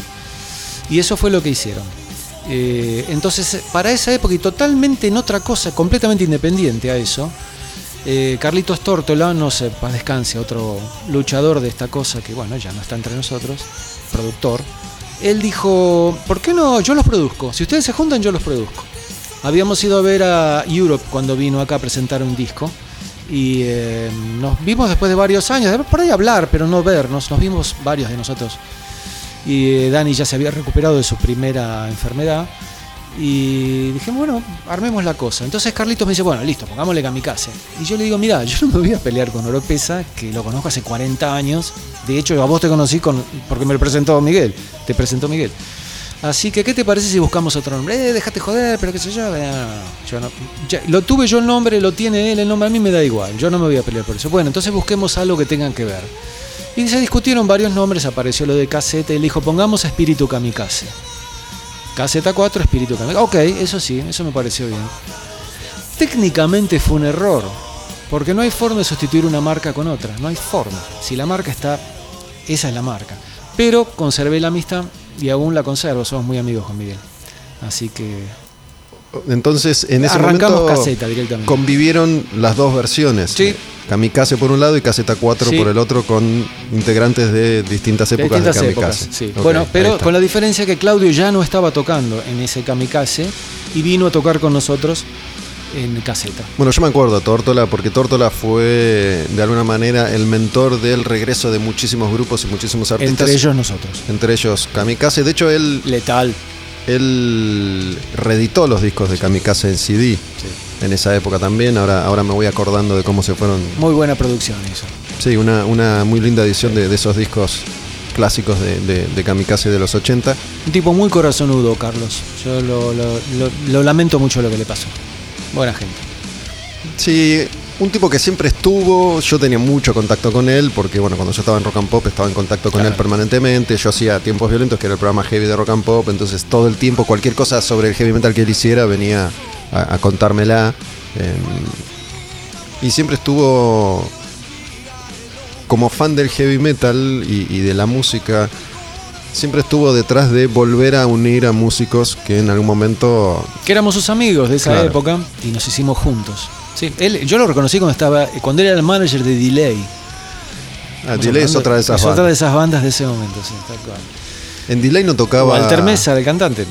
Y eso fue lo que hicieron. Eh, entonces, para esa época y totalmente en otra cosa, completamente independiente a eso, Eh, Carlitos Tórtola, no sé, paz descanse, otro luchador de esta cosa que, bueno, ya no está entre nosotros, productor. Él dijo, ¿por qué no? Yo los produzco. Si ustedes se juntan, yo los produzco. Habíamos ido a ver a Europe cuando vino acá a presentar un disco. Y eh, nos vimos después de varios años, por ahí hablar, pero no vernos. Nos vimos varios de nosotros. Y eh, Dani ya se había recuperado de su primera enfermedad. Y dije, bueno, armemos la cosa. Entonces Carlitos me dice, bueno, listo, pongámosle kamikaze. Y yo le digo, mira, yo no me voy a pelear con Oropesa, que lo conozco hace 40 años. De hecho, a vos te conocí con, porque me lo presentó Miguel. Te presentó Miguel. Así que, ¿qué te parece si buscamos otro nombre? Eh, déjate joder, pero qué sé yo. Eh, yo no- lo tuve yo el nombre, lo tiene él el nombre, a mí me da igual. Yo no me voy a pelear por eso. Bueno, entonces busquemos algo que tengan que ver. Y se discutieron varios nombres, apareció lo de casete, y le dijo, pongamos Espíritu Kamikaze. Caseta 4, Espíritu Kamikaze. Ok, eso sí, eso me pareció bien. Técnicamente fue un error, porque no hay forma de sustituir una marca con otra, no hay forma. Si la marca está, esa es la marca. Pero conservé la amistad y aún la conservo, somos muy amigos con Miguel. Así que Entonces, en ese Arrancamos momento caseta directamente. convivieron las dos versiones. Sí. Kamikaze por un lado y Caseta 4 Sí. por el otro con integrantes de distintas de épocas distintas de épocas. Kamikaze. sí. Bueno, pero con la diferencia que Claudio ya no estaba tocando en ese kamikaze y vino a tocar con nosotros en caseta. Bueno, yo me acuerdo de Tórtola porque Tórtola fue de alguna manera el mentor del regreso de muchísimos grupos y muchísimos artistas. Entre ellos nosotros. Entre ellos Kamikaze. De hecho, él, Letal. Él reeditó los discos de Kamikaze en CD en esa época también. Ahora, ahora me voy acordando de cómo se fueron. Muy buena producción eso. Sí, una, una muy linda edición de, de esos discos clásicos de, de, de Kamikaze de los 80. Un tipo muy corazonudo, Carlos. Yo lo, lo- lo- lo lamento mucho lo que le pasó. Buena gente. Sí, un tipo que siempre estuvo, yo tenía mucho contacto con él, porque bueno, cuando yo estaba en Rock and Pop estaba en contacto con Claro. él permanentemente, yo hacía Tiempos Violentos, que era el programa heavy de Rock and Pop, entonces todo el tiempo, cualquier cosa sobre el heavy metal que él hiciera, venía a, a contármela. eh, y siempre estuvo como fan del heavy metal y, y de la música, siempre estuvo detrás de volver a unir a músicos que en algún momento Que éramos sus amigos de esa Claro. época y nos hicimos juntos. Sí, él, yo lo reconocí cuando estaba, cuando él era el manager de Delay. Ah, Delay es otra de esas es otra de bandas. esas bandas de ese momento, sí, tal cual. En Delay no tocaba. Walter Mesa, el cantante.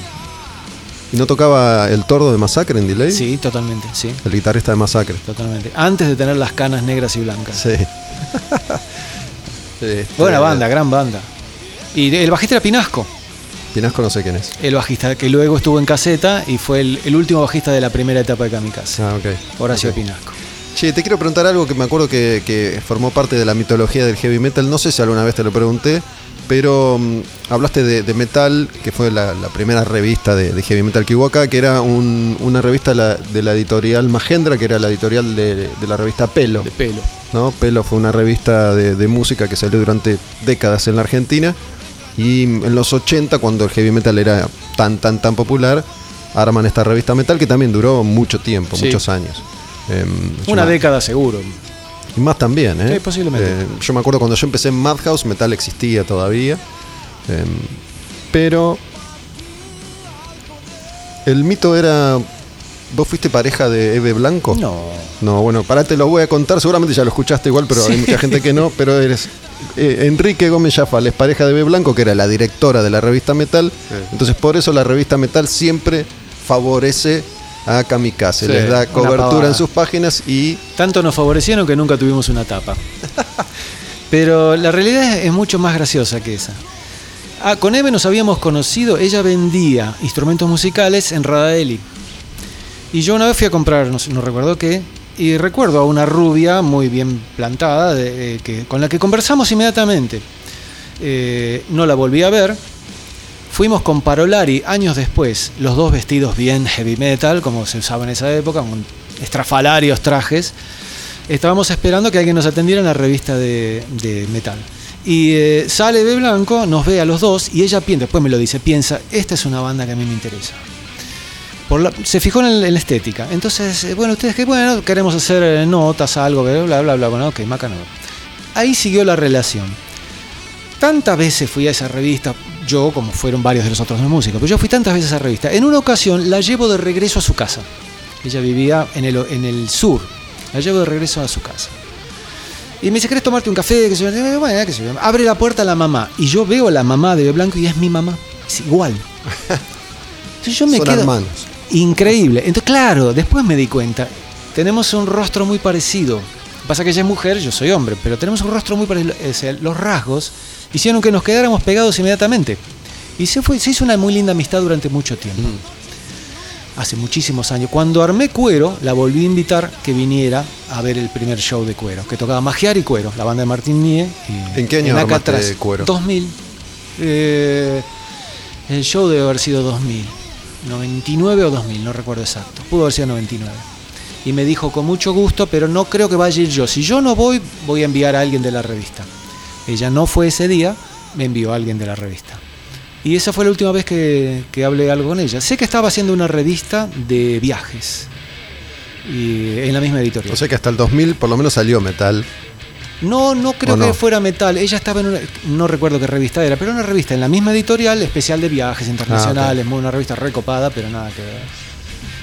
¿Y no tocaba el tordo de Masacre en Delay? Sí, totalmente, sí, El guitarrista de Masacre. totalmente. Antes de tener las canas negras y blancas. Sí. Este, Buena banda, gran banda. Y el bajista era Pinasco, Pinasco no sé quién es. el bajista que luego estuvo en caseta y fue el, el último bajista de la primera etapa de Kamikaze. Ah, ok. Horacio Ok. Pinasco. Che, te quiero preguntar algo que me acuerdo que, que formó parte de la mitología del heavy metal. No sé si alguna vez te lo pregunté, pero mm, hablaste de, de Metal, que fue la, la primera revista de, de heavy metal que hubo acá, que era un- una revista la- de la editorial Magendra, que era la editorial de, de la revista Pelo. De pelo. ¿no? Pelo fue una revista de música que salió durante décadas en la Argentina y en los 80 cuando el heavy metal era tan tan tan popular arman esta revista metal que también duró mucho tiempo, Sí. muchos años. Em, Una me- década seguro. y más también, ¿eh? Sí, posiblemente. Eh, yo me acuerdo cuando yo empecé en Madhouse, metal existía todavía. Em, pero el mito era ¿Vos fuiste pareja de Eve Blanco? No. No, bueno, para te lo voy a contar, seguramente ya lo escuchaste igual, pero hay mucha gente que no, pero eres eh, Enrique Gómez Jafal, es pareja de Eve Blanco, que era la directora de la revista Metal, entonces por eso la revista Metal siempre favorece a Kamikaze, Sí, les da cobertura en sus páginas y Tanto nos favorecieron que nunca tuvimos una tapa. Pero la realidad es, mucho más graciosa que esa. Ah, con Eve nos habíamos conocido, ella vendía instrumentos musicales en Radaeli. Y yo una vez fui a comprar, no, no recuerdo qué, y recuerdo a una rubia muy bien plantada, eh, que, con la que conversamos inmediatamente. Eh, no la volví a ver. Fuimos con Parolari años después, los dos vestidos bien heavy metal, como se usaba en esa época, con estrafalarios trajes. Estábamos esperando que alguien nos atendiera en la revista de, de metal. Y eh, sale de blanco, nos ve a los dos y ella piensa, después me lo dice, piensa, esta es una banda que a mí me interesa. Por la- se fijó en, el- en la estética. Entonces, eh, bueno, ustedes que bueno, queremos hacer eh, notas, algo, bla, bla, bla, bla. Bueno, ok, Maca no. Ahí siguió la relación. Tantas veces fui a esa revista, yo como fueron varios de los otros músicos, pero yo fui tantas veces a esa revista. En una ocasión la llevo de regreso a su casa. Ella vivía en el, en el sur, La llevo de regreso a su casa. Y me dice, ¿querés tomarte un café? Se bueno, qué yo. Abre la puerta la mamá. Y yo veo a la mamá de Blanco y es mi mamá. Es igual. Entonces yo me Son quedo. hermanos. Increíble. Entonces, claro, después me di cuenta. Tenemos un rostro muy parecido. Pasa que ella es mujer, yo soy hombre, pero tenemos un rostro muy parecido. O sea, los rasgos hicieron que nos quedáramos pegados inmediatamente. Y se, fue, se hizo una muy linda amistad durante mucho tiempo. Hace muchísimos años. Cuando armé Cuero, la volví a invitar que viniera a ver el primer show de Cuero, que tocaba Magiar y Cuero, la banda de Martín Nie. y- ¿En qué año armaste atrás. Cuero? 2000. Eh, el show debe haber sido 2000. 99 o 2000, no recuerdo exacto. Pudo haber sido 99. Y me dijo con mucho gusto, pero no creo que vaya a ir yo. Si yo no voy, voy a enviar a alguien de la revista. Ella no fue ese día, me envió a alguien de la revista. Y esa fue la última vez que, que hablé algo con ella. Sé que estaba haciendo una revista de viajes. Y en la misma editorial. O sea que hasta el 2000 por lo menos salió metal. No, no creo que fuera metal. Ella estaba en una, no recuerdo qué revista era, pero una revista en la misma editorial, especial de viajes internacionales, muy- una revista recopada, pero nada que ver.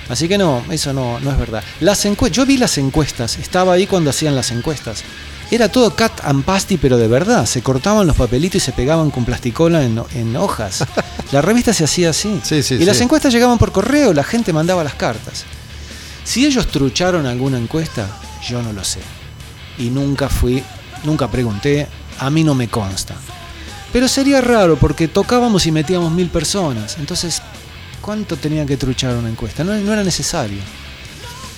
Así que no, eso no, no es verdad. Las encue- yo vi las encuestas, estaba ahí cuando hacían las encuestas. Era todo cat and pasty, pero de verdad. Se cortaban los papelitos y se pegaban con plasticola en, en hojas. La revista se hacía así. Sí, sí, y las encuestas llegaban por correo, la gente mandaba las cartas. Si ellos trucharon alguna encuesta, yo no lo sé. Y nunca fui, nunca pregunté, a mí no me consta. Pero sería raro porque tocábamos y metíamos mil personas. Entonces, ¿cuánto tenía que truchar una encuesta? No, no era necesario.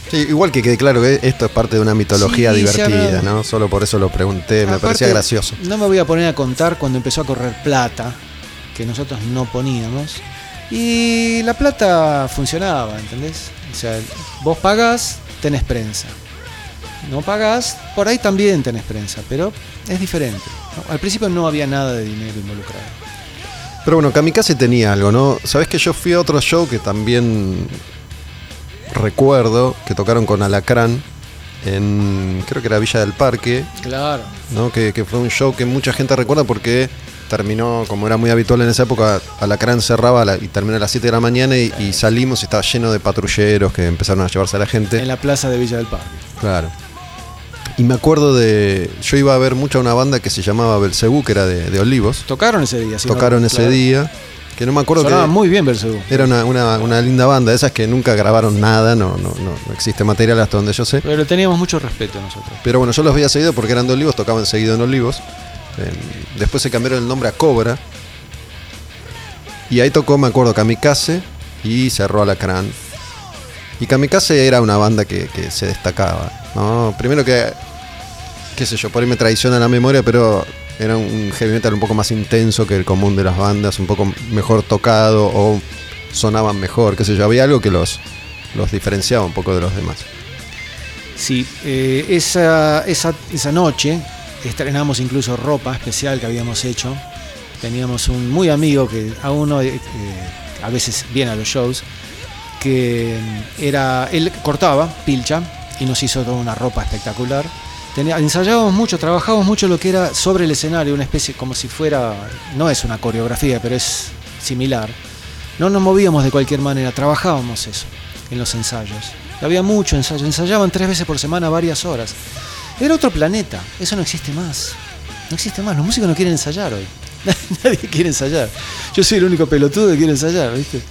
Sí, igual que quede claro que esto es parte de una mitología Sí, divertida, ¿no? Solo por eso lo pregunté, me parecía gracioso. No me voy a poner a contar cuando empezó a correr plata, que nosotros no poníamos. Y la plata funcionaba, ¿entendés? O sea, vos pagás, tenés prensa. No pagás, por ahí también tenés prensa, pero es diferente. ¿no? Al principio no había nada de dinero involucrado. Pero bueno, Kamikaze tenía algo, ¿no? Sabes que yo fui a otro show que también recuerdo, que tocaron con Alacrán en, creo que era Villa del Parque, Claro. ¿no? Que, que fue un show que mucha gente recuerda porque terminó, como era muy habitual en esa época, Alacrán cerraba la- y terminó a las 7 de la mañana y, y salimos y estaba lleno de patrulleros que empezaron a llevarse a la gente. En la plaza de Villa del Parque. Claro. Y me acuerdo de. Yo iba a ver mucho a una banda que se llamaba Belcebú, que era de, de Olivos. Tocaron ese día, sí, Tocaron no, ese claro. día. Que no me acuerdo Sonaba que. muy bien Belcebú. Era una, una- una linda banda, esas que nunca grabaron nada, no, no, no, no existe material hasta donde yo sé. Pero teníamos mucho respeto nosotros. Pero bueno, yo los veía seguido porque eran de Olivos, tocaban seguido en Olivos. Eh, después se cambiaron el nombre a Cobra. Y ahí tocó, me acuerdo, Kamikaze y cerró Alacrán. Y Kamikaze era una banda que, que se destacaba. ¿no? Primero que, qué sé yo, por ahí me traiciona la memoria, pero era un heavy metal un poco más intenso que el común de las bandas, un poco mejor tocado o sonaban mejor, qué sé yo. Había algo que los, los diferenciaba un poco de los demás. Sí, eh, esa, esa, esa noche estrenamos incluso ropa especial que habíamos hecho. Teníamos un muy amigo que a uno eh, a veces viene a los shows, que era, él cortaba pilcha y nos hizo toda una ropa espectacular. Ensayábamos mucho, trabajábamos mucho lo que era sobre el escenario, una especie como si fuera, no es una coreografía, pero es similar. No nos movíamos de cualquier manera, trabajábamos eso en los ensayos. Había mucho ensayo, ensayaban tres veces por semana varias horas. Era otro planeta, eso no existe más. No existe más, los músicos no quieren ensayar hoy. Nadie quiere ensayar. Yo soy el único pelotudo que quiere ensayar, ¿viste?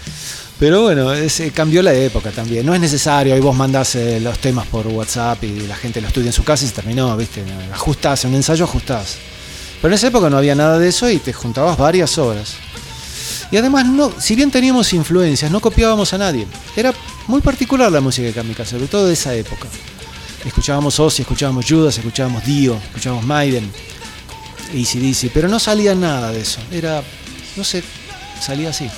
Pero bueno, eh, cambió la época también. No es necesario, hoy vos mandás eh, los temas por WhatsApp y la gente lo estudia en su casa y se terminó, ¿viste? Ajustás, en un ensayo ajustás. Pero en esa época no había nada de eso y te juntabas varias horas. Y además, no, si bien teníamos influencias, no copiábamos a nadie. Era muy particular la música de Kamikaze, sobre todo de esa época. Escuchábamos Ozzy, escuchábamos Judas, escuchábamos Dio, escuchábamos Maiden, ACDC, pero no salía nada de eso. Era, no sé, salía así.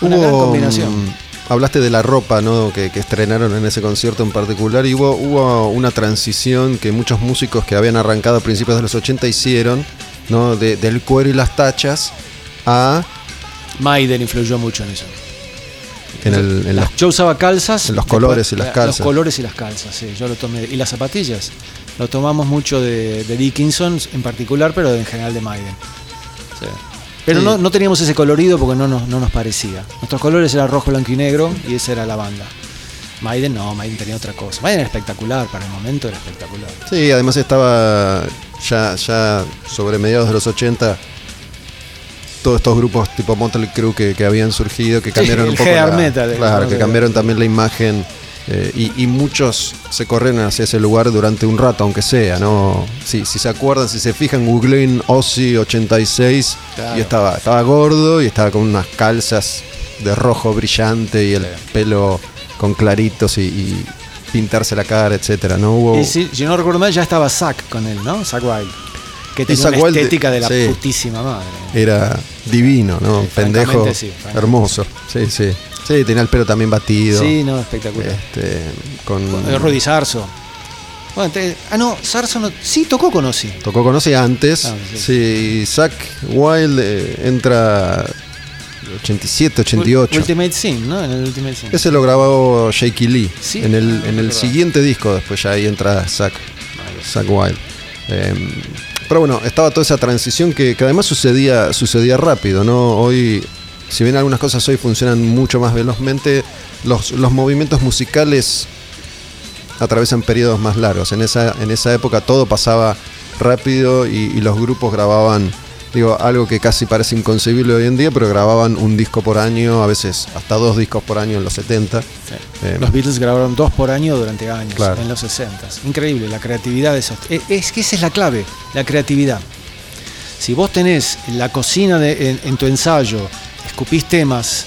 Una gran combinación. mm, hablaste de la ropa ¿no? que, que estrenaron en ese concierto en particular y hubo, hubo una transición que muchos músicos que habían arrancado a principios de los 80 hicieron, ¿no? De- del cuero y las tachas a Maiden influyó mucho en eso. en, el, en Las- los- yo usaba calzas. en los colores y las calzas. Los colores y las calzas, sí, yo lo tomé. Y las zapatillas. Lo tomamos mucho de, de Dickinson en particular, pero en general de Maiden. Sí. Pero Sí. no, no teníamos ese colorido porque no nos, no nos parecía. Nuestros colores eran rojo, blanco y negro y esa era la banda. Maiden no, Maiden tenía otra cosa. Maiden era espectacular, para el momento era espectacular. Sí, además estaba ya, ya sobre mediados de los 80 todos estos grupos tipo Motley Crue que, que habían surgido, que cambiaron un poco la- metal, claro, que cambiaron también la imagen eh, y, y muchos se corrieron hacia ese lugar durante un rato, aunque sea, ¿no? Si, si se acuerdan, si se fijan, googleen Ozzy 86 Claro. y estaba, estaba gordo y estaba con unas calzas de rojo brillante y el pelo con claritos y, y pintarse la cara, etcétera, ¿no? Hubo... Y si, si no recuerdo mal, ya estaba Zack con él, ¿no? Zack Wild. Que tenía una estética de la sí. putísima madre. Era divino, ¿no? Sí, Pendejo, sí, hermoso. Sí, sí. Sí, tenía el pelo también batido. Sí, no, espectacular. Este, con, Rudy Sarso. Bueno, te- ah, no, Sarso no. Sí, tocó con Ozzy. Tocó con Ozzy antes. Ah, sí. sí. Zack Wild eh, entra 87, 88. Ultimate Sin, ¿no? En el Ultimate Sin. Ese lo grabó Shaky Lee. Sí, en el, ah, en el siguiente disco, después ya ahí entra Zack, Zack Wild. Eh, pero bueno, estaba toda esa transición que, que además sucedía, sucedía rápido, ¿no? Hoy, si bien algunas cosas hoy funcionan mucho más velozmente, los, los movimientos musicales atravesan periodos más largos. En esa, en esa época todo pasaba rápido y, y los grupos grababan, digo, algo que casi parece inconcebible hoy en día, pero grababan un disco por año, a veces hasta dos discos por año en los 70. Eh, Los Beatles grabaron dos por año durante años, Claro. en los 60. Increíble, la creatividad de esos. Es, es que esa es la clave, la creatividad. Si vos tenés en la cocina de- en, en tu ensayo, escupís temas,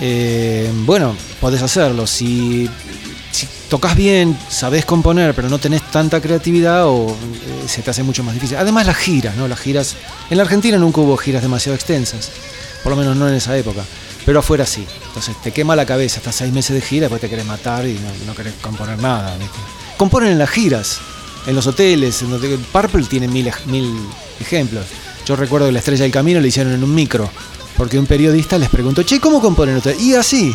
eh, bueno, podés hacerlo. Si, tocas bien, sabés componer, pero no tenés tanta creatividad, o eh, se te hace mucho más difícil. Además, las giras, ¿no? Las giras. En la Argentina nunca hubo giras demasiado extensas, por lo menos no en esa época. Pero afuera sí. Entonces te quema la cabeza, estás seis meses de gira, después te querés matar y no, no querés componer nada. Componen en las giras, en los hoteles. En donde, Purple tiene mil, mil ejemplos. Yo recuerdo que la Estrella del Camino lo hicieron en un micro, porque un periodista les preguntó, che, ¿cómo componen ustedes? Y así.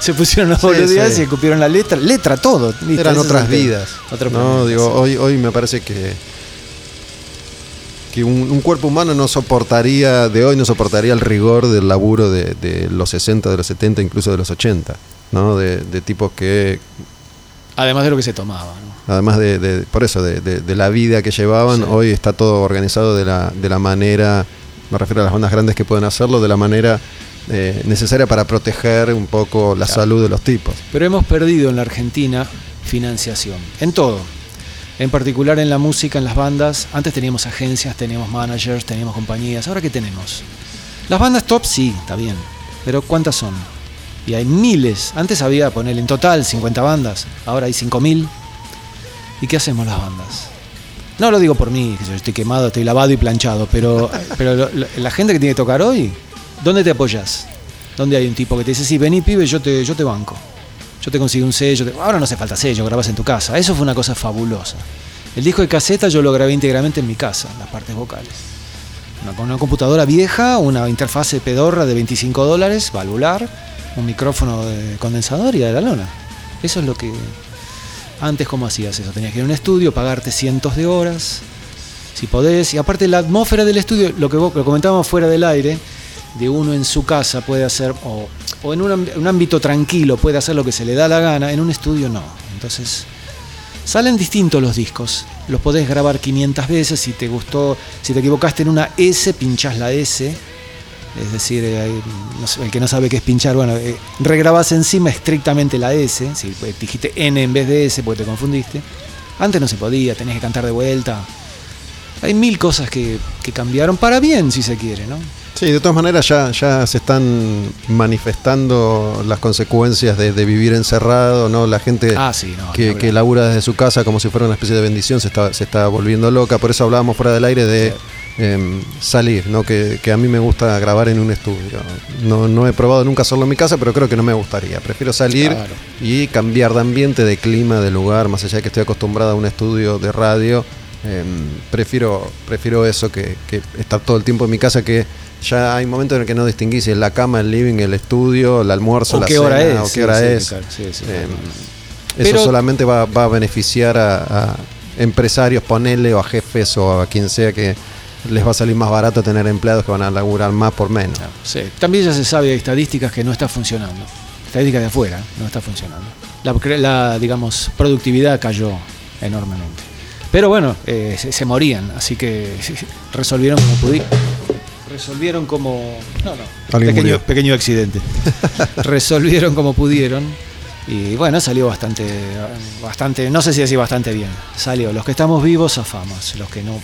Se pusieron las Sí, sí. y escupieron la letra, letra todo. listo, eran otras el tema. vidas. Otro no, digo, hoy, hoy me parece que que un, un cuerpo humano no soportaría, de hoy no soportaría el rigor del laburo de, de los 60, de los 70, incluso de los 80, ¿no? De, de tipos que, Además de lo que se tomaba. ¿no? además de, de- por eso, de la vida que llevaban, Sí. hoy está todo organizado de la, de la manera, me refiero a las bandas grandes que pueden hacerlo, de la manera eh, necesaria para proteger un poco la salud de los tipos. Pero hemos perdido en la Argentina financiación, en todo. En particular en la música, en las bandas. Antes teníamos agencias, teníamos managers, teníamos compañías. ¿Ahora qué tenemos? Las bandas top sí, está bien. Pero ¿cuántas son? Y hay miles. Antes había, poner en total 50 bandas. Ahora hay 5000. ¿Y qué hacemos las bandas? No lo digo por mí, que yo estoy quemado, estoy lavado y planchado, pero, pero lo- lo- la gente que tiene que tocar hoy, ¿dónde te apoyas? ¿Dónde hay un tipo que te dice, sí, vení pibe, yo te, yo te banco? Yo te consigo un sello. te- Ahora no hace falta sello, grabas en tu casa. Eso fue una cosa fabulosa. El disco de caseta yo lo grabé íntegramente en mi casa, las partes vocales. Una- con una computadora vieja, una interfase pedorra de 25 dólares, valvular, un micrófono de condensador y a la lona. Eso es lo que... Antes, ¿cómo hacías eso? Tenías que ir a un estudio, pagarte cientos de horas, si podés. Y aparte la atmósfera del estudio, lo que vos- lo comentábamos fuera del aire, de uno en su casa puede hacer, o, en un, un ámbito tranquilo puede hacer lo que se le da la gana, en un estudio no. Entonces, salen distintos los discos. Los podés grabar 500 veces, si te gustó, si te equivocaste en una S, pinchás la S. Es decir, eh, hay- no sé, el que no sabe qué es pinchar, bueno, eh, regrabás encima estrictamente la S, si pues, dijiste N en vez de S porque te confundiste. Antes no se podía, tenés que cantar de vuelta. Hay mil cosas que, que cambiaron para bien, si se quiere, ¿no? Sí, de todas maneras ya, ya se están manifestando las consecuencias de, de vivir encerrado, ¿no? La gente Ah, sí, no. que, que labura desde su casa como si fuera una especie de bendición se está, se está volviendo loca. Por eso hablábamos fuera del aire de em, salir, ¿no? Que, que a mí me gusta grabar en un estudio. No, no he probado nunca hacerlo en mi casa, pero creo que no me gustaría. Prefiero salir Claro. y cambiar de ambiente, de clima, de lugar, más allá de que estoy acostumbrado a un estudio de radio. em, prefiero, prefiero eso que, que estar todo el tiempo en mi casa que ya hay momentos en el que no distinguís si es la cama, el living, el estudio, el almuerzo, O la qué hora cena, es, o sí, qué hora sí, es. claro, sí, sí. Em, Pero- eso solamente va, va a beneficiar a, a empresarios, ponele, o a jefes, o a quien sea que les va a salir más barato tener empleados que van a laburar más por menos. Sí. También ya se sabe de estadísticas que no está funcionando. Estadísticas de afuera, no está funcionando. la, la, digamos, productividad cayó enormemente. Pero bueno, eh, se, se morían, así que resolvieron como pudieron. Resolvieron como. No, no. Pequeño, pequeño accidente. resolvieron como pudieron. Y bueno, salió bastante, bastante, no sé si decir bastante bien. Salió. Los que estamos vivos zafamos, los que no.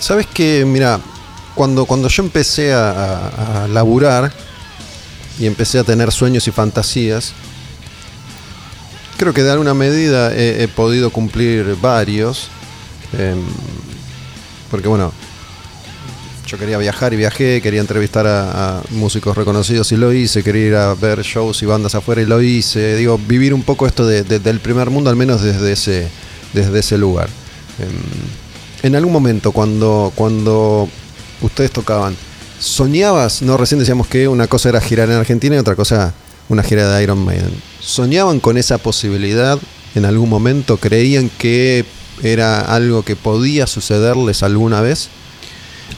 Sabes que, mira, cuando, cuando yo empecé a, laburar y empecé a tener sueños y fantasías, creo que de alguna medida he, podido cumplir varios. em, porque bueno, yo quería viajar y viajé, quería entrevistar a, músicos reconocidos y lo hice, quería ir a ver shows y bandas afuera y lo hice. Digo, vivir un poco esto de- de- del primer mundo, al menos desde ese, desde ese lugar. Em, en algún momento, cuando, cuando ustedes tocaban, ¿soñabas? No, recién decíamos que una cosa era girar en Argentina y otra cosa una gira de Iron Maiden. ¿Soñaban con esa posibilidad en algún momento? ¿Creían que era algo que podía sucederles alguna vez?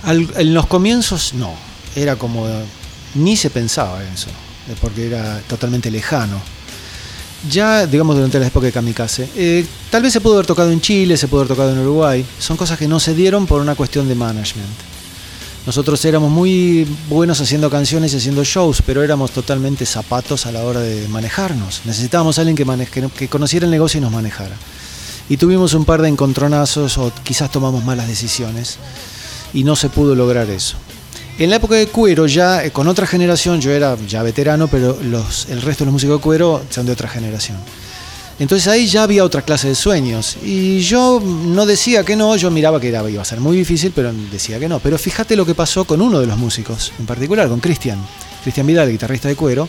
Al- en los comienzos no, era como ni se pensaba en eso, porque era totalmente lejano. Ya, digamos, durante la época de Kamikaze, eh, tal vez se pudo haber tocado en Chile, se pudo haber tocado en Uruguay, son cosas que no se dieron por una cuestión de management. Nosotros éramos muy buenos haciendo canciones y haciendo shows, pero éramos totalmente zapatos a la hora de manejarnos. Necesitábamos a alguien que, que, que conociera el negocio y nos manejara. Y tuvimos un par de encontronazos o quizás tomamos malas decisiones y no se pudo lograr eso. En la época de cuero, ya eh, con otra generación, yo era ya veterano, pero los, el resto de los músicos de cuero son de otra generación. Entonces ahí ya había otra clase de sueños. Y yo no decía que no, yo miraba que era, iba a ser muy difícil, pero decía que no. Pero fíjate lo que pasó con uno de los músicos, en particular con Cristian. Cristian Vidal, guitarrista de cuero,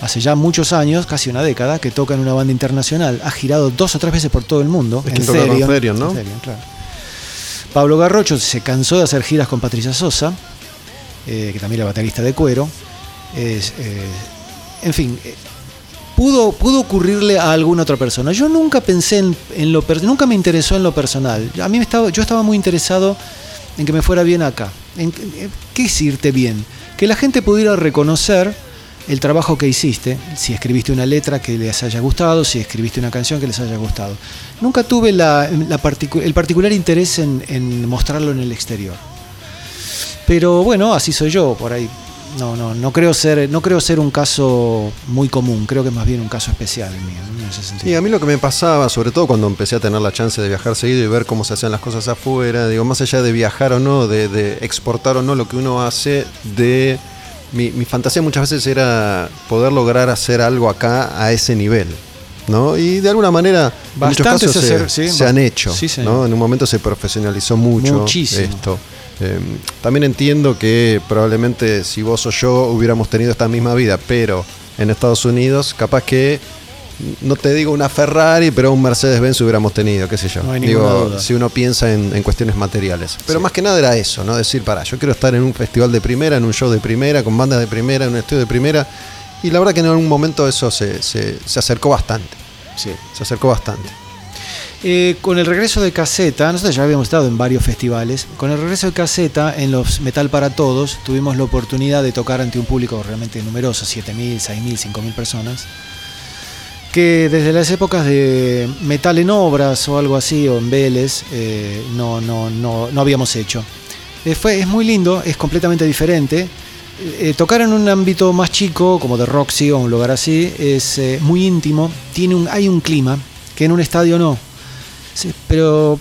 hace ya muchos años, casi una década, que toca en una banda internacional. Ha girado dos o tres veces por todo el mundo. Es en. Therion, ¿no? En Therion, claro. Pablo Garrocho se cansó de hacer giras con Patricia Sosa, eh, que también era baterista de cuero. Eh, en fin, eh, pudo, pudo ocurrirle a alguna otra persona. Yo nunca pensé en, en lo nunca me interesó en lo personal. A mí me estaba, yo estaba muy interesado en que me fuera bien acá. ¿Qué es irte bien? Que la gente pudiera reconocer el trabajo que hiciste, si escribiste una letra que les haya gustado, si escribiste una canción que les haya gustado. Nunca tuve la- la el particular interés en mostrarlo en el exterior. Pero bueno, así soy yo, por ahí. No, no, no creo ser, no creo ser un caso muy común, creo que es más bien un caso especial mío, en ese sentido. Sí, a mí lo que me pasaba, sobre todo cuando empecé a tener la chance de viajar seguido y ver cómo se hacían las cosas afuera, digo, más allá de viajar o no, de, de exportar o no lo que uno hace, de mi, mi fantasía muchas veces era poder lograr hacer algo acá a ese nivel. ¿no? Y de alguna manera, muchos casos se se, acer- sí, se ba- han hecho. sí. ¿no? En un momento se profesionalizó mucho Muchísimo. esto. Eh, también entiendo que probablemente si vos o yo hubiéramos tenido esta misma vida, pero en Estados Unidos, capaz que no te digo una Ferrari, pero un Mercedes-Benz hubiéramos tenido, qué sé yo. No hay digo, duda. si uno piensa en, en cuestiones materiales. Pero más que nada era eso, ¿no? Decir, para, yo quiero estar en un festival de primera, en un show de primera, con bandas de primera, en un estudio de primera. Y la verdad que en algún momento eso se, se- se acercó bastante. Sí. Se acercó bastante. Eh, con el regreso de Caseta, nosotros ya habíamos estado en varios festivales, con el regreso de Caseta en los Metal para Todos tuvimos la oportunidad de tocar ante un público realmente numeroso, 7.000, 6.000, 5.000 personas, que desde las épocas de Metal en Obras o algo así, o en Vélez, eh, no, no, no, no habíamos hecho. Eh, es muy lindo, es completamente diferente. Eh, tocar en un ámbito más chico, como de Roxy o un lugar así, es muy íntimo, tiene un, hay un clima que en un estadio no. Sí, pero,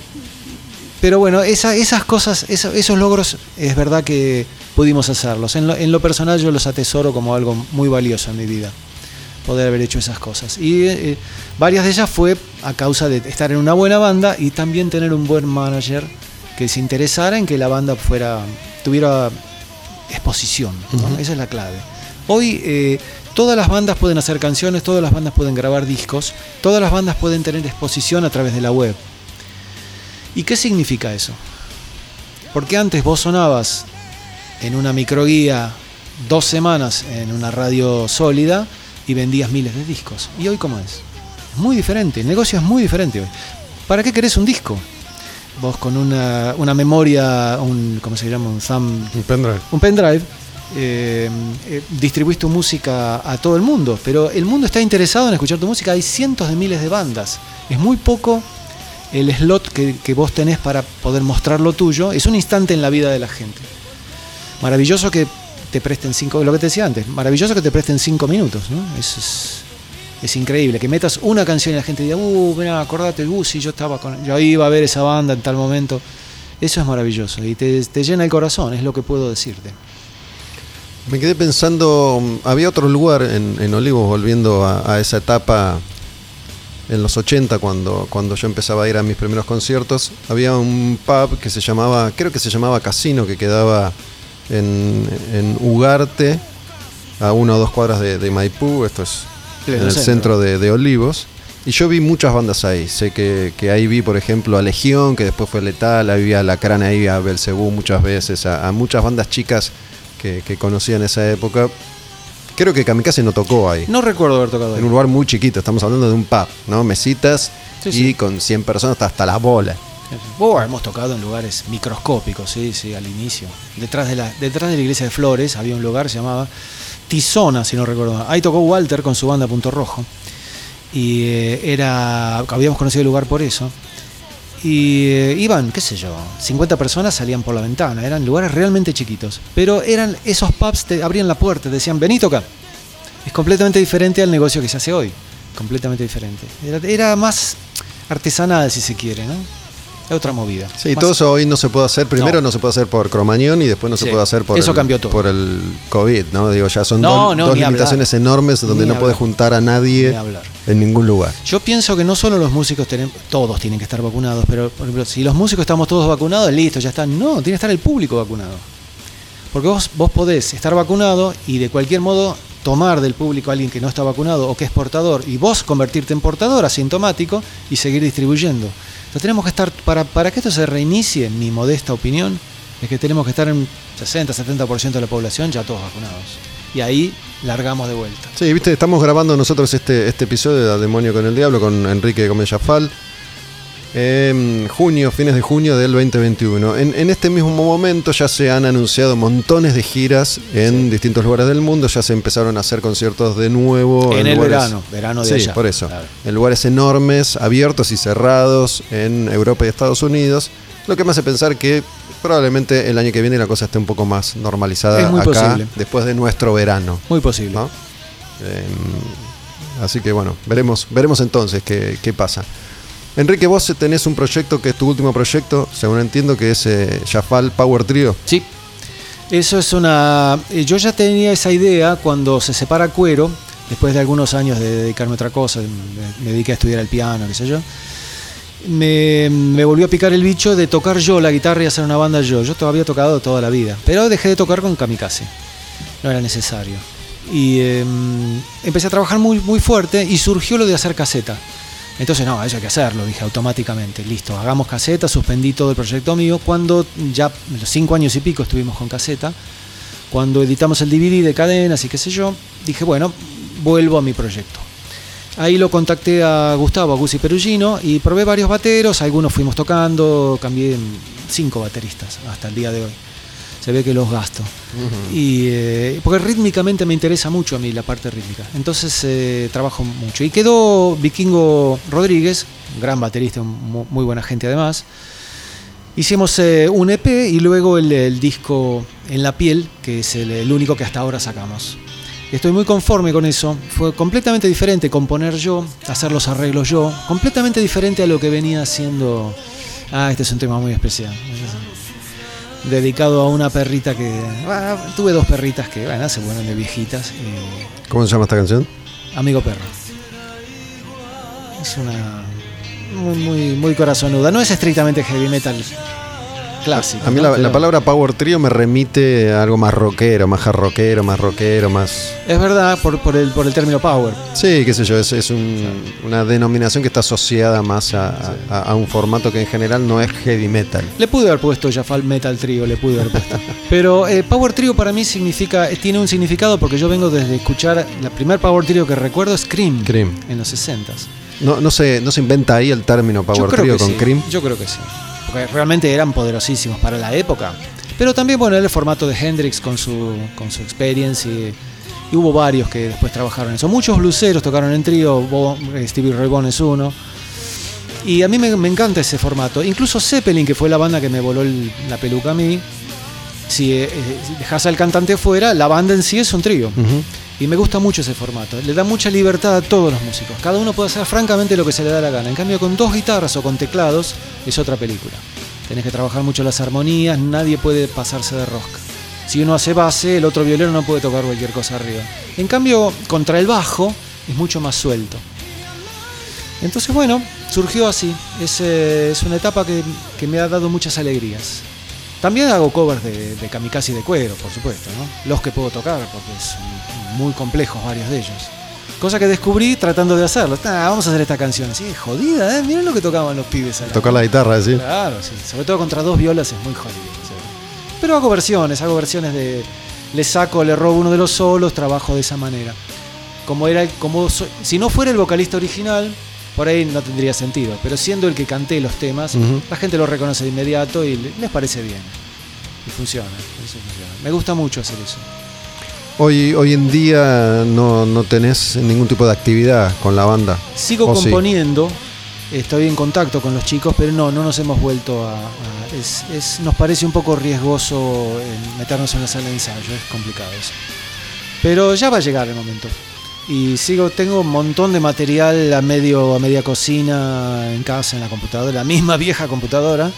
pero bueno, esa- esas cosas, esa- esos logros, es verdad que pudimos hacerlos. En lo, en lo personal yo los atesoro como algo muy valioso en mi vida, poder haber hecho esas cosas. Y eh, varias de ellas fue a causa de estar en una buena banda y también tener un buen manager que se interesara en que la banda fuera tuviera exposición. ¿no? Esa es la clave. Hoy eh, todas las bandas pueden hacer canciones, todas las bandas pueden grabar discos, todas las bandas pueden tener exposición a través de la web. ¿Y qué significa eso? Porque antes vos sonabas en una microguía dos semanas en una radio sólida y vendías miles de discos. ¿Y hoy cómo es? Es muy diferente, el negocio es muy diferente hoy. ¿Para qué querés un disco? Vos con una, una memoria, un, ¿cómo se llama? Un thumb Un pendrive. un pendrive, eh, eh, distribuís tu música a todo el mundo, pero el mundo está interesado en escuchar tu música. Hay cientos de miles de bandas. Es muy poco el slot que, vos tenés para poder mostrar lo tuyo. Es un instante en la vida de la gente. Maravilloso que te presten cinco, lo que te decía antes, maravilloso que te presten cinco minutos, ¿no? Es, increíble. Que metas una canción y la gente diga, uh, mira, acordate, uh, yo estaba con, yo iba a ver esa banda en tal momento. Eso es maravilloso y te llena el corazón, es lo que puedo decirte. Me quedé pensando, había otro lugar en, en Olivos, volviendo a, a esa etapa en los 80, cuando, cuando yo empezaba a ir a mis primeros conciertos, había un pub que se llamaba, creo que se llamaba Casino, que quedaba en, en Ugarte, a una o dos cuadras de, de Maipú, esto es en el centro. centro de, de Olivos. Y yo vi muchas bandas ahí. Sé que, que ahí vi, por ejemplo, a Legión, que después fue Letal, ahí vi a Lacrana, ahí vi a Belcebú muchas veces, a, a muchas bandas chicas que, que conocí en esa época. Creo que Kamikaze no tocó ahí. No recuerdo haber tocado En ahí. un lugar muy chiquito, estamos hablando de un pub, ¿no? Mesitas Sí, y sí. con 100 personas hasta, hasta las bolas. Oh, hemos tocado en lugares microscópicos, sí, sí, al inicio. Detrás de la, detrás de la iglesia de Flores había un lugar se llamaba Tizona, si no recuerdo mal. Ahí tocó Walter con su banda Punto Rojo. Y eh, era. habíamos conocido el lugar por eso. Y eh, iban, qué sé yo, 50 personas salían por la ventana. Eran lugares realmente chiquitos. Pero eran esos pubs, te abrían la puerta, te decían, vení toca. Es completamente diferente al negocio que se hace hoy. Completamente diferente. Era, era más artesanal, si se quiere, ¿no? Es otra movida. Sí, Más- todo eso hoy no se puede hacer. Primero no, No. se puede hacer por Cromañón y después no se puede hacer por, eso el, cambió todo. por el COVID, ¿no? Digo, ya son No, dos, no, dos ni limitaciones hablar. enormes donde Ni no puedes juntar a nadie en ningún lugar. Yo pienso que no solo los músicos tenemos, todos tienen que estar vacunados, pero por ejemplo, si los músicos estamos todos vacunados, listo, ya está. No, tiene que estar el público vacunado. Porque vos, vos podés estar vacunado y de cualquier modo tomar del público a alguien que no está vacunado o que es portador y vos convertirte en portador asintomático y seguir distribuyendo. Entonces tenemos que estar, para, para que esto se reinicie, mi modesta opinión, es que tenemos que estar en 60-70% de la población ya todos vacunados. Y ahí largamos de vuelta. Sí, viste, estamos grabando nosotros este, este episodio de Demonio con el Diablo con Enrique Gómez Jafal. En junio, fines de junio del 2021. En, en este mismo momento ya se han anunciado montones de giras en distintos lugares del mundo. Ya se empezaron a hacer conciertos de nuevo. En el lugares- verano, verano de sí, allá. por eso. Claro. En lugares enormes, abiertos y cerrados en Europa y Estados Unidos. Lo que me hace pensar que probablemente el año que viene la cosa esté un poco más normalizada Es muy acá, posible. después de nuestro verano. Muy posible. ¿no? Eh, así que bueno, veremos, veremos entonces qué, qué pasa. Enrique, vos tenés un proyecto que es tu último proyecto, según entiendo, que es eh, Jafal Power Trio. Sí. Eso es una. eh, Yo ya tenía esa idea cuando se separa Cuero, después de algunos años de dedicarme a otra cosa, me, dediqué a estudiar el piano, qué sé yo. Me, volvió a picar el bicho de tocar yo la guitarra y hacer una banda yo. Yo todavía he tocado toda la vida, pero dejé de tocar con Kamikaze. No era necesario. Y eh, empecé a trabajar muy, muy fuerte y surgió lo de hacer caseta. Entonces, no, eso hay que hacerlo, dije automáticamente. Listo, hagamos caseta, suspendí todo el proyecto mío. Cuando ya los cinco años y pico estuvimos con caseta, cuando editamos el DVD de cadenas y qué sé yo, dije, bueno, vuelvo a mi proyecto. Ahí lo contacté a Gustavo, a Guzzi Perugino, y probé varios bateros, algunos fuimos tocando, cambié cinco bateristas hasta el día de hoy. Se ve que los gasto. y, eh, porque rítmicamente me interesa mucho a mí la parte rítmica. Entonces eh, trabajo mucho. Y quedó Vikingo Rodríguez, gran baterista, mu- muy buena gente además. Hicimos eh, un EP y luego el, el disco En la piel, que es el, el único que hasta ahora sacamos. Estoy muy conforme con eso. Fue completamente diferente componer yo, hacer los arreglos yo. Completamente diferente a lo que venía haciendo. Ah, este es un tema muy especial. Dedicado a una perrita que. ah, tuve dos perritas que, bueno, se fueron de viejitas. y- ¿Cómo se llama esta canción? Amigo perro. Es una. Muy, muy, muy corazonuda. No es estrictamente heavy metal clásico. A mí ¿no? la, la palabra Power Trio me remite a algo más rockero, más hard rockero, más rockero, más... Es verdad, por, por, el, por el término power. Sí, qué sé yo, es, es un- una denominación que está asociada más a, a- a un formato que en general no es heavy metal. Le pude haber puesto Jafal Metal Trio, le pude haber puesto. Pero eh, Power Trio para mí significa, eh, tiene un significado porque yo vengo desde escuchar, la primer Power Trio que recuerdo es Cream, Cream. en los 60 No, no, se, no se inventa ahí el término Power Trio con sí, Cream. Yo creo que sí. Realmente eran poderosísimos para la época. Pero también, bueno, el formato de Hendrix con su, con su experience y, hubo varios que después trabajaron eso. Muchos bluseros tocaron en trío, eh, Stevie Ray Vaughan es uno. Y a mí me, encanta ese formato. Incluso Zeppelin, que fue la banda que me voló la peluca a mí, si eh, dejas al cantante fuera, la banda en sí es un trío. Y me gusta mucho ese formato. Le da mucha libertad a todos los músicos. Cada uno puede hacer francamente lo que se le da la gana. En cambio, con dos guitarras o con teclados es otra película. Tenés que trabajar mucho las armonías, nadie puede pasarse de rosca. Si uno hace base, el otro violero no puede tocar cualquier cosa arriba. En cambio, contra el bajo es mucho más suelto. Entonces, bueno, surgió así. Es, eh, es una etapa que, que me ha dado muchas alegrías. También hago covers de, de kamikaze y de cuero, por supuesto, ¿no? Los que puedo tocar, porque es muy complejos varios de ellos. Cosa que descubrí tratando de hacerlo. Ah, vamos a hacer esta canción. Así, jodida, ¿eh? Miren lo que tocaban los pibes. a la- Tocar la guitarra, sí. Claro, sí. Sobre todo contra dos violas es muy jodido. sí. Pero hago versiones, hago versiones de. Le saco, le robo uno de los solos, trabajo de esa manera. Como era, como si no fuera el vocalista original, por ahí no tendría sentido. Pero siendo el que canté los temas, la gente lo reconoce de inmediato y le- les parece bien. Y funciona, eso funciona. Me gusta mucho hacer eso. Hoy, hoy en día no, no tenés ningún tipo de actividad con la banda. Sigo componiendo, estoy en contacto con los chicos, pero no, no nos hemos vuelto a... a- es- es- nos parece un poco riesgoso eh, meternos en la sala de ensayo, es complicado eso. Pero ya va a llegar el momento. Y sigo, tengo un montón de material a medio, a media cocina en casa, en la computadora, la misma vieja computadora.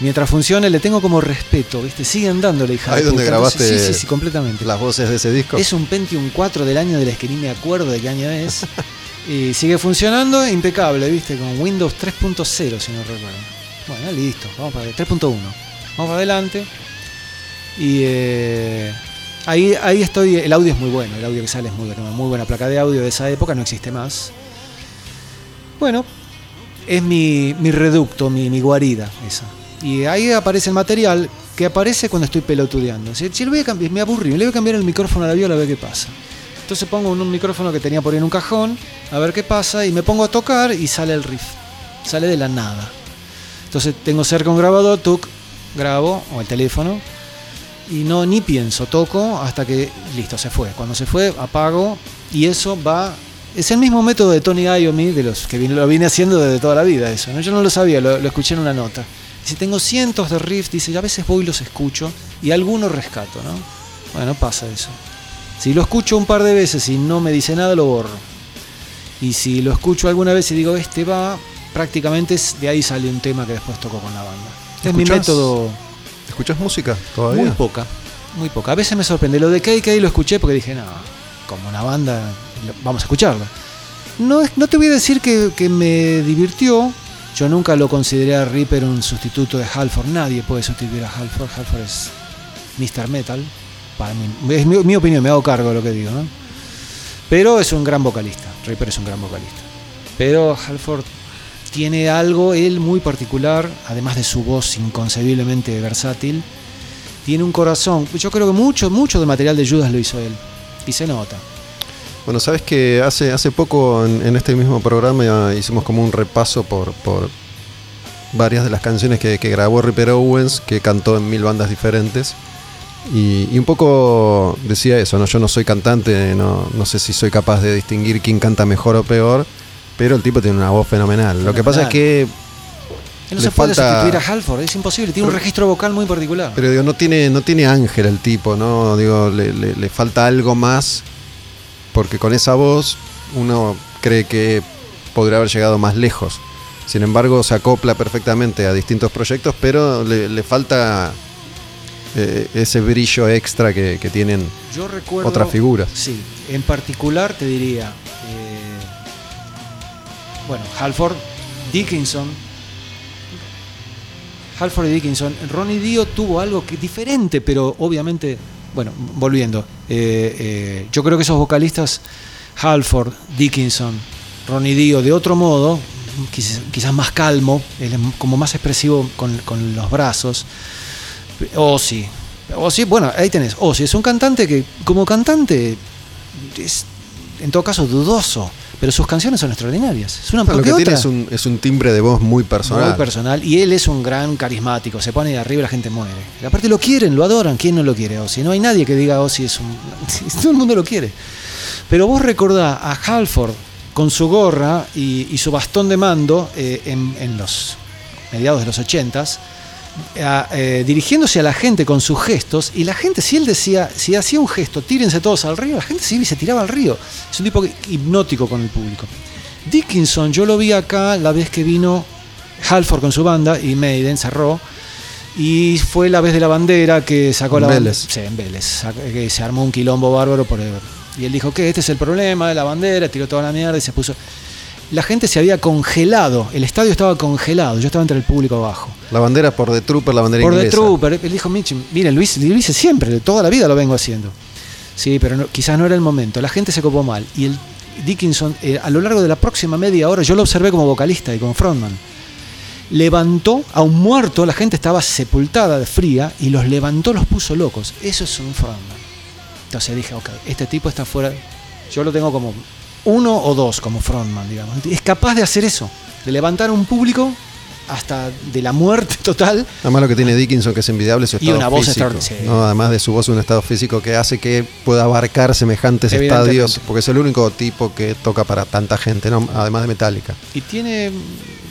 Mientras funcione, le tengo como respeto, ¿viste? Siguen dándole, hija. Ahí de donde grabaste Sí, sí, sí, completamente. Las voces de ese disco. Es un Pentium 4 del año del que ni me acuerdo de qué año es. y sigue funcionando impecable, ¿viste? Con Windows 3.0, si no recuerdo. Bueno, listo, vamos para 3.1. Vamos para adelante. Y eh, ahí, ahí estoy. El audio es muy bueno, el audio que sale es muy bueno. Muy buena placa de audio de esa época, no existe más. Bueno, es mi, mi reducto, mi, mi guarida esa. Y ahí aparece el material que aparece cuando estoy pelotudeando. Si, si voy a cambiar, me aburrí, le voy a cambiar el micrófono a la viola a ver qué pasa. Entonces pongo un, micrófono que tenía por ahí en un cajón, a ver qué pasa, y me pongo a tocar y sale el riff. Sale de la nada. Entonces tengo cerca un grabador, tuk, grabo, o el teléfono, y no ni pienso, toco hasta que listo, se fue. Cuando se fue, apago, y eso va. Es el mismo método de Tony Iommi, de los que lo vine haciendo desde toda la vida, eso. ¿no? Yo no lo sabía, lo, lo escuché en una nota. Si tengo cientos de riffs, dice, a veces voy y los escucho, y algunos rescato, ¿no? Bueno, pasa eso. Si lo escucho un par de veces y no me dice nada, lo borro. Y si lo escucho alguna vez y digo, este va, prácticamente es- de ahí sale un tema que después toco con la banda. Es mi método ¿Escuchás música todavía? muy poca, muy poca. A veces me sorprende. Lo de KK lo escuché porque dije, no, como una banda, vamos a escucharla. No, no te voy a decir que, me divirtió. Yo nunca lo consideré a Reaper un sustituto de Halford. Nadie puede sustituir a Halford. Halford es Mr. Metal. Para mí. Es mi, opinión, me hago cargo de lo que digo. Pero es un gran vocalista. Reaper es un gran vocalista. Pero Halford tiene algo, él muy particular, además de su voz inconcebiblemente versátil. Tiene un corazón. Yo creo que mucho, mucho del material de Judas lo hizo él. Y se nota. Bueno, sabes que hace, hace poco en, este mismo programa hicimos como un repaso por, por varias de las canciones que, que grabó Ripper Owens, que cantó en mil bandas diferentes. Y, y un poco decía eso, ¿no? Yo no soy cantante, no, no sé si soy capaz de distinguir quién canta mejor o peor, pero el tipo tiene una voz fenomenal. Lo que pasa es que, Él no se puede falta- sustituir a Halford, es imposible. Tiene un registro vocal muy particular. pero digo, no tiene, no tiene ángel el tipo, ¿no? Digo, le, le- le falta algo más, porque con esa voz uno cree que podría haber llegado más lejos. Sin embargo, se acopla perfectamente a distintos proyectos, pero le, le falta eh, ese brillo extra que, que tienen Yo recuerdo. otras figuras. Sí, en particular te diría. eh, bueno, Halford, Dickinson. Halford y Dickinson. Ronnie Dio tuvo algo que diferente, pero obviamente. Bueno, volviendo. eh, eh, yo creo que esos vocalistas, Halford, Dickinson, Ronnie Dio, de otro modo, quizás, más calmo, como más expresivo con, con los brazos. Ozzy. Ozzy, bueno, ahí tenés. Ozzy es un cantante que, como cantante, es en todo caso dudoso. Pero sus canciones son extraordinarias. Es una Lo que porque tiene otra- es un, es un timbre de voz muy personal. muy personal. Y él es un gran carismático. Se pone de arriba y la gente muere. Y aparte lo quieren, lo adoran. ¿Quién no lo quiere Ozzy? No hay nadie que diga Ozzy es un. Todo el mundo lo quiere. Pero vos recordás a Halford con su gorra y, y su bastón de mando eh, en, en los mediados de los ochentas. A- eh, dirigiéndose a la gente con sus gestos y la gente si él decía si hacía un gesto tírense todos al río la gente se iba y se tiraba al río es un tipo hipnótico con el público Dickinson yo lo vi acá la vez que vino Halford con su banda y Maiden cerró y fue la vez de la bandera que sacó En la bandera. Vélez. Sí, en Vélez. Sac- Que se armó un quilombo bárbaro por el- y él dijo que este es el problema de la bandera, tiró toda la mierda y se puso. La gente se había congelado, el estadio estaba congelado, yo estaba entre el público abajo. La bandera por The Trooper, la bandera Por The inglesa. Trooper, él dijo Mitch, mire Luis, lo hice siempre, toda la vida lo vengo haciendo. Sí, pero no- quizás no era el momento. La gente se copó mal. Y el Dickinson, eh, a lo largo de la próxima media hora, yo lo observé como vocalista y como frontman. Levantó a un muerto, la gente estaba sepultada de fría, y los levantó, los puso locos. Eso es un frontman. Entonces dije, ok, este tipo está fuera. Yo lo tengo como uno o dos como frontman, digamos. Es capaz de hacer eso, de levantar a un público hasta de la muerte total Además lo que tiene Dickinson que es envidiable es su Y estado una voz físico. extraordinaria, sí. ¿no? Además de su voz, un estado físico que hace que pueda abarcar semejantes estadios, porque es el único tipo que toca para tanta gente, ¿no? además de Metallica. Y tiene,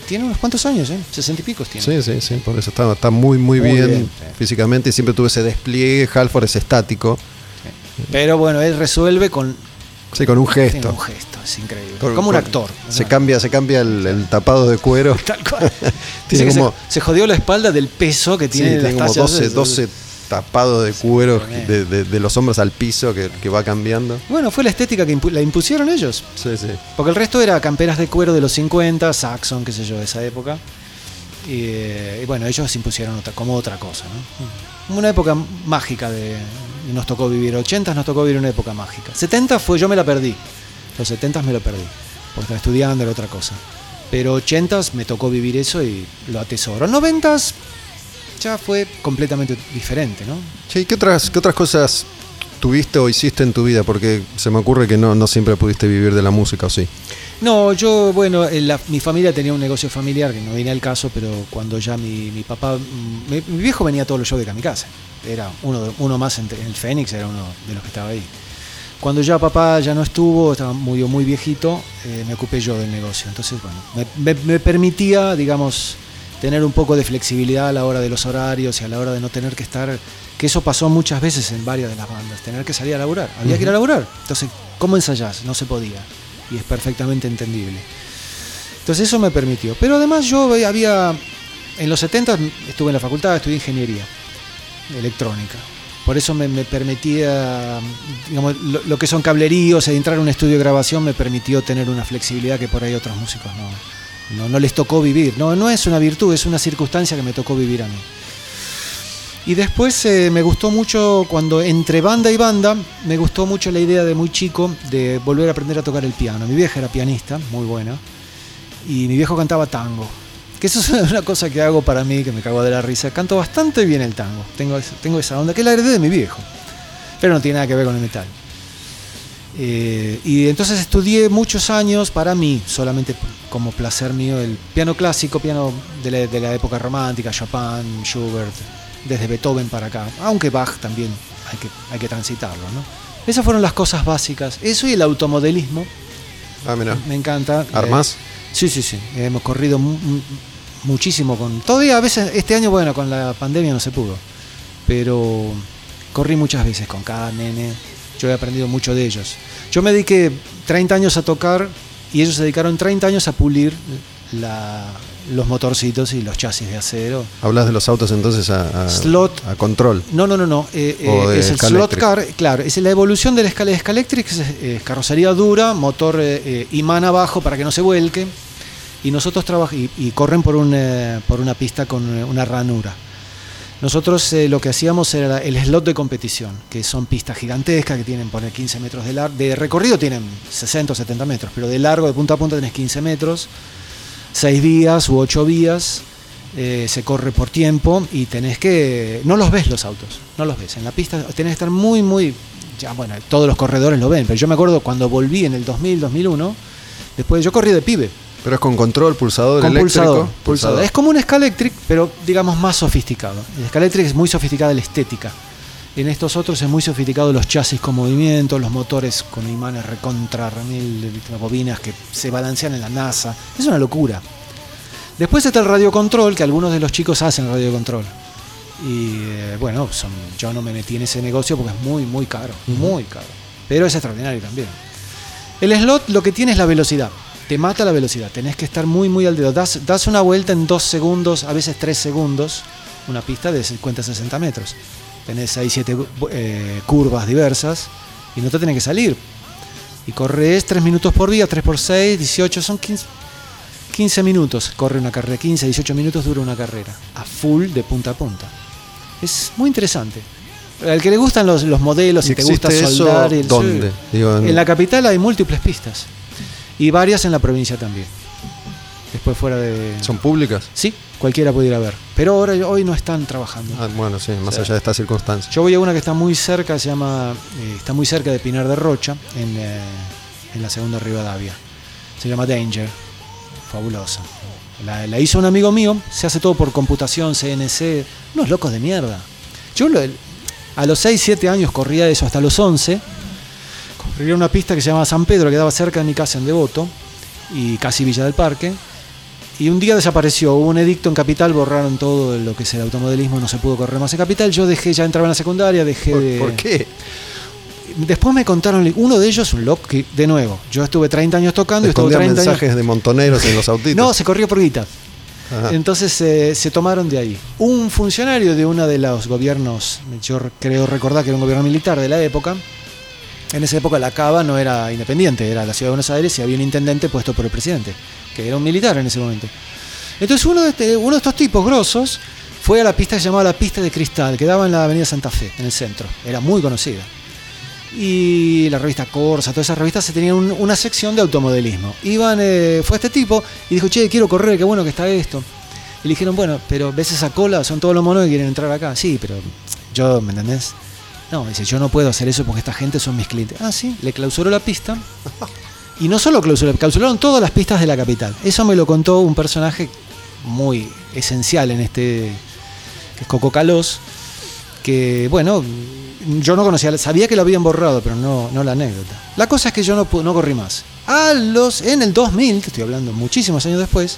tiene unos cuantos años, ¿eh? Sesenta y pico tiene. Sí, sí, sí, por eso está, está muy, muy, Muy bien, bien, sí. físicamente y siempre tuvo ese despliegue. Halford es estático, Pero bueno, él resuelve con, sí, con un tiene gesto. un gesto, es increíble. Con- como un con- actor. Se cambia, se cambia el, el tapado de cuero. Tal cual. Tiene que se- como- se, jodió la espalda del peso que Sí, tiene. tiene las como tallas 12, esas. 12 tapados de cuero de, de- de los hombros al piso que, que va cambiando. Bueno, fue la estética que impu- la impusieron ellos. Sí, sí. Porque el resto era camperas de cuero de los 50, Saxon, qué sé yo, de esa época. Y, eh, y bueno, ellos impusieron otra, como otra cosa, ¿no? Una época mágica de nos tocó vivir. 80 nos tocó vivir una época mágica. 70 fue, yo me la perdí. Los 70 me lo perdí. Porque estaba estudiando, era otra cosa. Pero 80 me tocó vivir eso y lo atesoro. 90 ya fue completamente diferente, ¿no? ¿y ¿qué otras, qué otras cosas tuviste o hiciste en tu vida? Porque se me ocurre que no, no siempre pudiste vivir de la música, ¿o sí? No, yo, bueno, en la- mi familia tenía un negocio familiar, que no viene al caso, pero cuando ya mi, mi papá, mm, mi, mi viejo venía a todos los shows de Kamikaze, era uno, de- uno más en, en el Fénix, era uno de los que estaba ahí. Cuando ya papá ya no estuvo, estaba muy, muy viejito, eh, me ocupé yo del negocio. Entonces, bueno, me, me- me permitía, digamos, tener un poco de flexibilidad a la hora de los horarios y a la hora de no tener que estar, que eso pasó muchas veces en varias de las bandas, tener que salir a laburar, había que ir a laburar. Entonces, ¿cómo ensayás? No se podía. Y es perfectamente entendible. Entonces eso me permitió. Pero además yo había, en los 70 estuve en la facultad, estudié ingeniería electrónica. Por eso me, permitía, digamos, lo, que son cableríos, entrar a un estudio de grabación me permitió tener una flexibilidad que por ahí otros músicos no, no, no les tocó vivir. No, no es una virtud, es una circunstancia que me tocó vivir a mí. Y después eh, me gustó mucho, cuando entre banda y banda, me gustó mucho la idea de muy chico de volver a aprender a tocar el piano. Mi vieja era pianista, muy buena, y mi viejo cantaba tango. Que eso es una cosa que hago para mí, que me cago de la risa. Canto bastante bien el tango. Tengo, tengo esa onda, que la heredé de mi viejo. Pero no tiene nada que ver con el metal. Eh, y entonces estudié muchos años para mí, solamente como placer mío, el piano clásico, piano de la, de la época romántica, Chopin, Schubert, desde Beethoven para acá. Aunque Bach también hay que, hay que transitarlo, ¿no? Esas fueron las cosas básicas. Eso y el automodelismo, Ah, mira. me encanta. ¿Armás? Eh, sí, sí, sí. Hemos corrido muchísimo con. Todavía a veces, este año, bueno, con la pandemia no se pudo. Pero corrí muchas veces con cada nene. Yo he aprendido mucho de ellos. Yo me dediqué 30 años a tocar y ellos se dedicaron 30 años a pulir la- los motorcitos y los chasis de acero. Hablas de los autos entonces a, a- Slot. a control. No, no, no, no. eh, eh, de es el slot car, claro, es la evolución de la escala Scalectric, que es eh, carrocería dura, motor eh, eh, imán abajo para que no se vuelque, y nosotros y, y corren por, un, eh, por una pista con eh, una ranura. Nosotros eh, lo que hacíamos era el slot de competición, que son pistas gigantescas que tienen poner 15 metros de largo, de recorrido tienen 60 o 70 metros, pero de largo de punta a punta tenés 15 metros, 6 vías u 8 vías, se corre por tiempo y tenés que. No los ves los autos, no los ves. En la pista tenés que estar muy, muy. Ya, bueno, todos los corredores lo ven, pero yo me acuerdo cuando volví en el 2000, 2001, Después yo corrí de pibe. Pero es con control, pulsador Con eléctrico. pulsador, pulsador. Es como un Scalectric, pero digamos más sofisticado. El Scalectric es muy sofisticada la estética. En estos otros es muy sofisticado los chasis con movimiento, los motores con imanes recontra remil, las bobinas que se balancean en la NASA. Es una locura. Después está el radio control, que algunos de los chicos hacen radio control. Y eh, bueno, son- yo no me metí en ese negocio porque es muy, muy caro. Muy caro. Pero es extraordinario también. El slot lo que tiene es la velocidad. Te mata la velocidad. Tenés que estar muy, muy al dedo. Das, das una vuelta en dos segundos, a veces tres segundos. Una pista de 50-60 metros. Tenés ahí siete eh, curvas diversas y no te tenés que salir. Y corres 3 minutos por día, 3 por 6, 18, son 15, 15 minutos. Corre una carrera, 15, 18 minutos dura una carrera. A full de punta a punta. Es muy interesante. Al que le gustan los, los modelos y te gusta ¿Existe eso soldar. el- dónde? sí. Digo, en- En la capital hay múltiples pistas. Y varias en la provincia también. Después fuera de... ¿Son públicas? Sí, cualquiera puede ir a ver. Pero ahora hoy no están trabajando. Ah, bueno, sí, más allá de estas circunstancias. Yo voy a una que está muy cerca, se llama, eh, está muy cerca de Pinar de Rocha, en, eh, en la segunda Rivadavia. Se llama Danger, fabulosa. La, la hizo un amigo mío, se hace todo por computación, CNC, unos locos de mierda. Yo lo- a los 6, 7 años corría eso, hasta los 11, corría una pista que se llamaba San Pedro, que quedaba cerca de mi casa en Devoto, y casi Villa del Parque. Y un día desapareció, hubo un edicto en Capital, borraron todo lo que es el automodelismo, no se pudo correr más en Capital. Yo dejé, ya entraba en la secundaria, dejé ¿Por, de... por qué? Después me contaron, uno de ellos, un loco, que de nuevo, yo estuve 30 años tocando y estuve Escondían 30 mensajes de montoneros en los autitos. No, se corrió por guita. Ajá. Entonces eh, se tomaron de ahí. Un funcionario de uno de los gobiernos, yo creo recordar que era un gobierno militar de la época, en esa época la Cava no era independiente, era la ciudad de Buenos Aires y había un intendente puesto por el presidente, que era un militar en ese momento. Entonces uno de, este- uno de estos tipos grosos fue a la pista que se llamaba la pista de cristal, que daba en la avenida Santa Fe, en el centro. Era muy conocida. Y la revista Corsa, todas esas revistas se tenían un- una sección de automodelismo. Iban, eh, fue este tipo y dijo, che, quiero correr, qué bueno que está esto. Y le dijeron, bueno, pero ves esa cola, son todos los monos que quieren entrar acá. Sí, pero yo, ¿me entendés? No, dice, yo no puedo hacer eso porque esta gente son mis clientes. Ah, sí, le clausuró la pista. Y no solo clausuró, clausuraron todas las pistas de la capital. Eso me lo contó un personaje muy esencial en este, que es Coco Calós, que, bueno, yo no conocía, sabía que lo habían borrado, pero no, no la anécdota. La cosa es que yo no, no corrí más. A los, en el 2000, te estoy hablando muchísimos años después,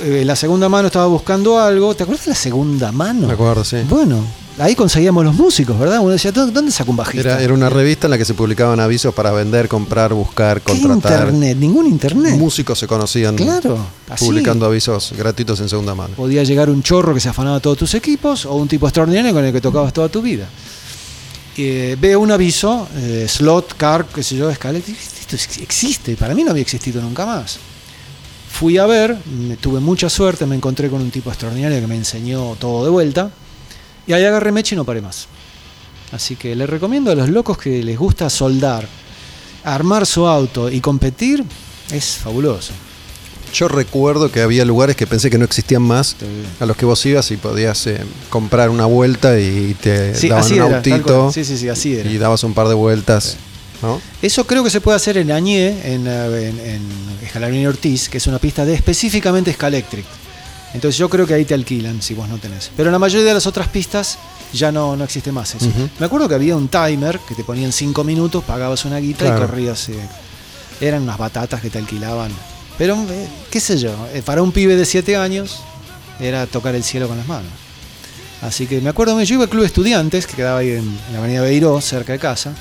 eh, la segunda mano estaba buscando algo. ¿Te acuerdas de la segunda mano? Me acuerdo, sí. Bueno, ahí conseguíamos los músicos, ¿verdad? Uno decía, ¿dónde saca un bajista? Era, era una revista en la que se publicaban avisos para vender, comprar, buscar, ¿Qué contratar. internet? Ningún internet. Músicos se conocían Claro, así. publicando avisos gratuitos en segunda mano. Podía llegar un chorro que se afanaba todos tus equipos o un tipo extraordinario con el que tocabas toda tu vida. Eh, veo un aviso, eh, slot, car, qué sé yo, escala. Esto ex- existe, para mí no había existido nunca más. Fui a ver, me- tuve mucha suerte, me encontré con un tipo extraordinario que me enseñó todo de vuelta. Y ahí agarré mecha y no paré más. Así que les recomiendo a los locos que les gusta soldar, armar su auto y competir, es fabuloso. Yo recuerdo que había lugares que pensé que no existían más, a los que vos ibas y podías eh, comprar una vuelta y te Sí, daban un era, autito. Sí, sí, sí, así era. y dabas un par de vueltas. ¿No? Eso creo que se puede hacer en Añé, en, eh, en, en Escalabrino y Ortiz, que es una pista de específicamente Scalectric. Entonces yo creo que ahí te alquilan si vos no tenés. Pero en la mayoría de las otras pistas ya no, no existe más eso. Ujú. Me acuerdo que había un timer que te ponían 5 minutos, pagabas una guita Claro. y corrías. eh, eran unas batatas que te alquilaban. Pero, eh, qué sé yo, eh, para un pibe de 7 años era tocar el cielo con las manos. Así que me acuerdo, yo iba al Club Estudiantes, que quedaba ahí en, en la avenida Beiró, cerca de casa,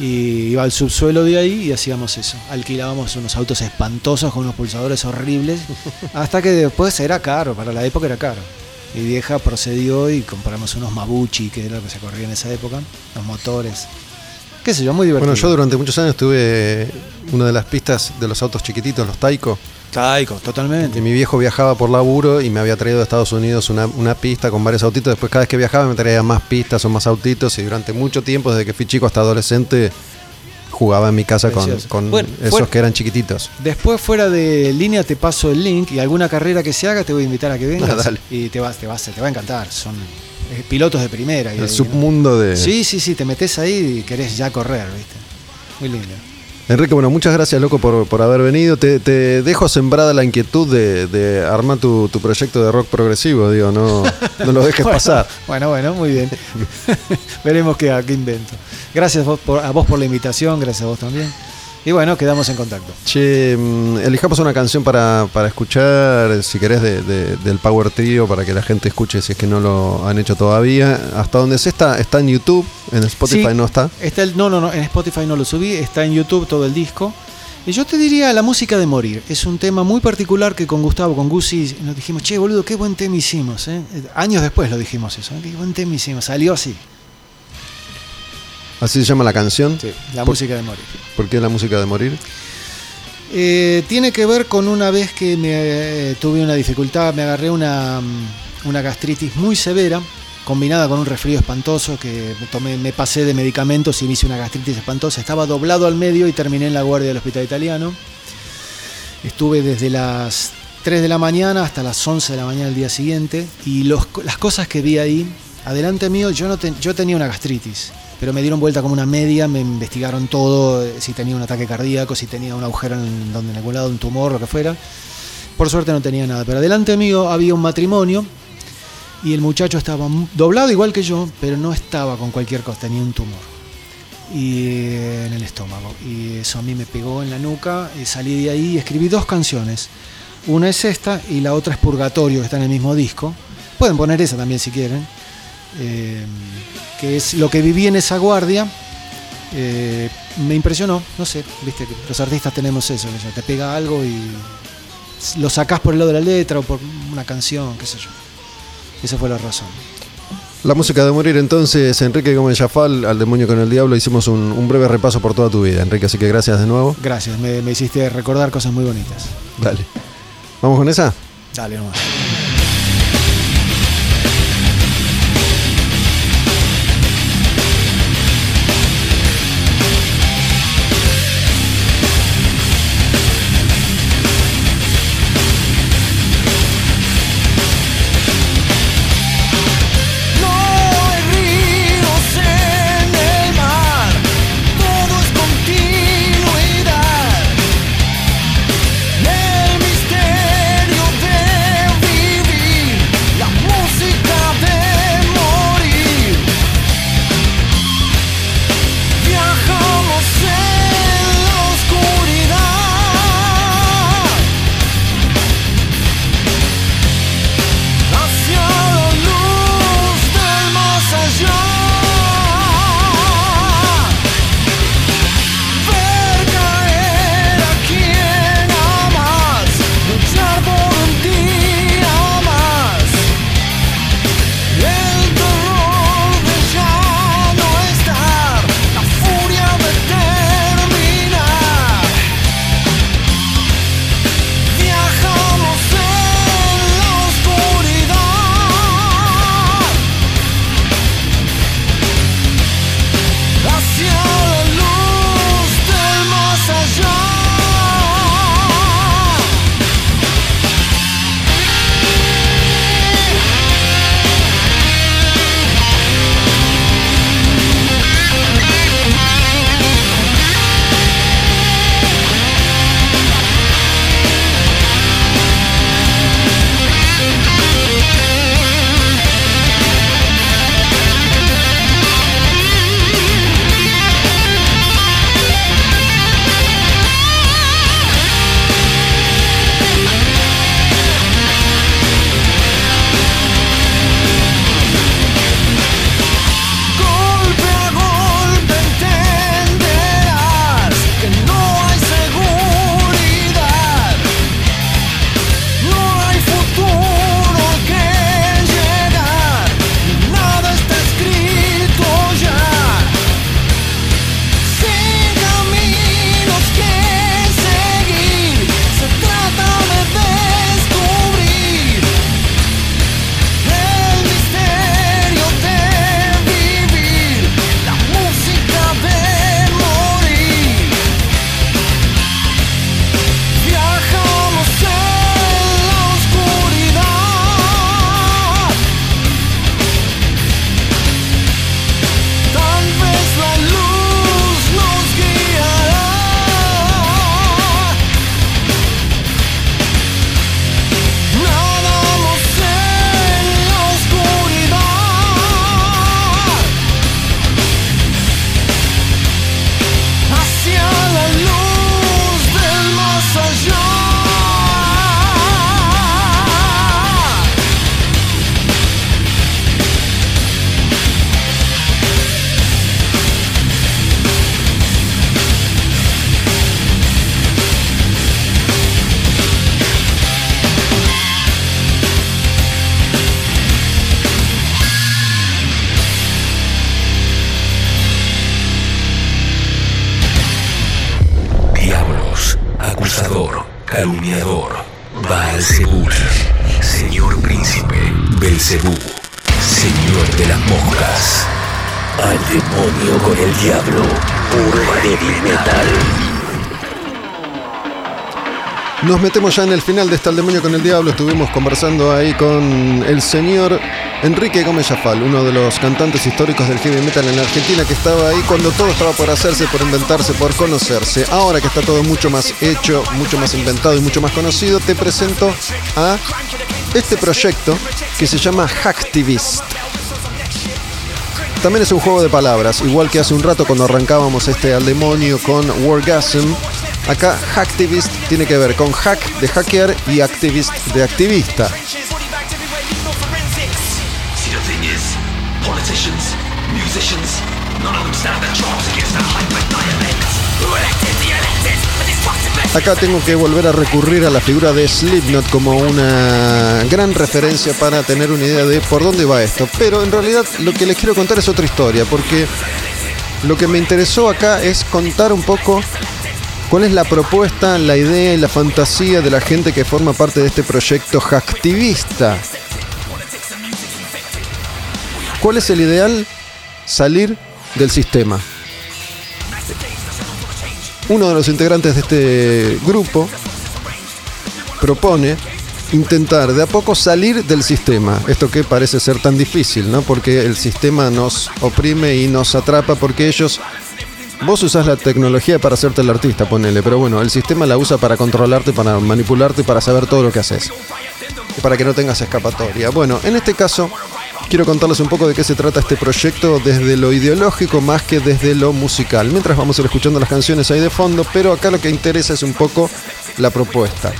y iba al subsuelo de ahí y hacíamos eso. Alquilábamos unos autos espantosos con unos pulsadores horribles, hasta que después era caro, para la época era caro. Mi vieja procedió y compramos unos Mabuchi, que era lo que se corría en esa época, los motores. Qué sé yo, muy divertido. Bueno, yo durante muchos años tuve una de las pistas de los autos chiquititos, los Taiko. Totalmente. Y mi viejo viajaba por laburo y me había traído de Estados Unidos una, una pista con varios autitos. Después cada vez que viajaba me traía más pistas o más autitos y durante mucho tiempo, desde que fui chico hasta adolescente, jugaba en mi casa con, Precioso. con Bueno, esos que eran chiquititos. Después fuera de línea te paso el link y alguna carrera que se haga te voy a invitar a que vengas Ah, y te vas, te vas, te va a encantar. Son eh, pilotos de primera. y El ahí, ¿no? submundo de... Sí, sí, sí, te metes ahí y querés ya correr, ¿viste? Muy lindo. Enrique, bueno, muchas gracias, loco, por, por haber venido. Te, te dejo sembrada la inquietud de, de armar tu, tu proyecto de rock progresivo, digo, no, no lo dejes Bueno, pasar. Bueno, bueno, muy bien. Veremos qué, qué invento. Gracias vos por- a vos por la invitación, gracias a vos también. Y bueno, quedamos en contacto. Che, mm, elijamos una canción para, para escuchar, si querés, de- de- del Power Trio, para que la gente escuche si es que no lo han hecho todavía. Hasta donde se está, está en YouTube, en Spotify Sí, no está. Está el, no, no, no, en Spotify no lo subí, está en YouTube todo el disco. Y yo te diría la música de morir. Es un tema muy particular que con Gustavo, con Gusi, nos dijimos, che, boludo, qué buen tema hicimos. ¿eh?". Años después lo dijimos eso, qué buen tema hicimos. Salió así. Así se llama la canción. La Por- música de morir. ¿Por qué la música de morir? Eh, tiene que ver con una vez que me eh, tuve una dificultad, me agarré una, mm, una gastritis muy severa, combinada con un resfrío espantoso, que me, tomé, me pasé de medicamentos y me hice una gastritis espantosa. Estaba doblado al medio y terminé en la guardia del hospital italiano. Estuve desde las 3 de la mañana hasta las 11 de la mañana del día siguiente y los- las cosas que vi ahí, adelante mío, yo, no ten- yo tenía una gastritis, pero me dieron vuelta como una media, me investigaron todo, eh, si tenía un ataque cardíaco, si tenía un agujero en, donde, en algún lado, un tumor, lo que fuera. Por suerte no tenía nada, pero adelante mío había un matrimonio y el muchacho estaba doblado igual que yo, pero no estaba con cualquier cosa, tenía un tumor y eh, en el estómago. Y eso a mí me pegó en la nuca, y salí de ahí y escribí dos canciones. Una es esta y la otra es Purgatorio, que está en el mismo disco. Pueden poner esa también si quieren. Eh, que es lo que viví en esa guardia. eh, me impresionó, no sé, viste que los artistas tenemos eso, que te pega algo y lo sacás por el lado de la letra o por una canción, qué sé yo. Esa fue la razón. La música de morir, entonces, Enrique Gómez Jafal, al demonio con el diablo, hicimos un, un breve repaso por toda tu vida, Enrique, así que gracias de nuevo. Gracias, me, me hiciste recordar cosas muy bonitas. Dale. ¿Vamos con esa? Dale nomás. Calumniador, Baal señor príncipe, Belcebú, señor de las moscas, al demonio con el diablo, puro heavy metal. Nos metemos ya en el final de este Al Demonio con el Diablo. Estuvimos conversando ahí con el señor Enrique Gómez Jafal, uno de los cantantes históricos del heavy metal en Argentina, que estaba ahí cuando todo estaba por hacerse, por inventarse, por conocerse. Ahora que está todo mucho más hecho, mucho más inventado y mucho más conocido, te presento a este proyecto que se llama Hacktivist. También es un juego de palabras, igual que hace un rato cuando arrancábamos este al demonio con Wargasm. Acá Hacktivist tiene que ver con hack de hackear y activist de activista. Acá tengo que volver a recurrir a la figura de Slipknot como una gran referencia para tener una idea de por dónde va esto. Pero en realidad lo que les quiero contar es otra historia, porque lo que me interesó acá es contar un poco cuál es la propuesta, la idea y la fantasía de la gente que forma parte de este proyecto hacktivista. ¿Cuál es el ideal? Salir del sistema. Uno de los integrantes de este grupo propone intentar de a poco salir del sistema. Esto que parece ser tan difícil, ¿no? Porque el sistema nos oprime y nos atrapa porque ellos... Vos usás la tecnología para hacerte el artista, ponele, pero bueno, el sistema la usa para controlarte, para manipularte, para saber todo lo que haces. Para que no tengas escapatoria. Bueno, en este caso, quiero contarles un poco de qué se trata este proyecto desde lo ideológico más que desde lo musical. Mientras vamos a ir escuchando las canciones ahí de fondo, pero acá lo que interesa es un poco la propuesta.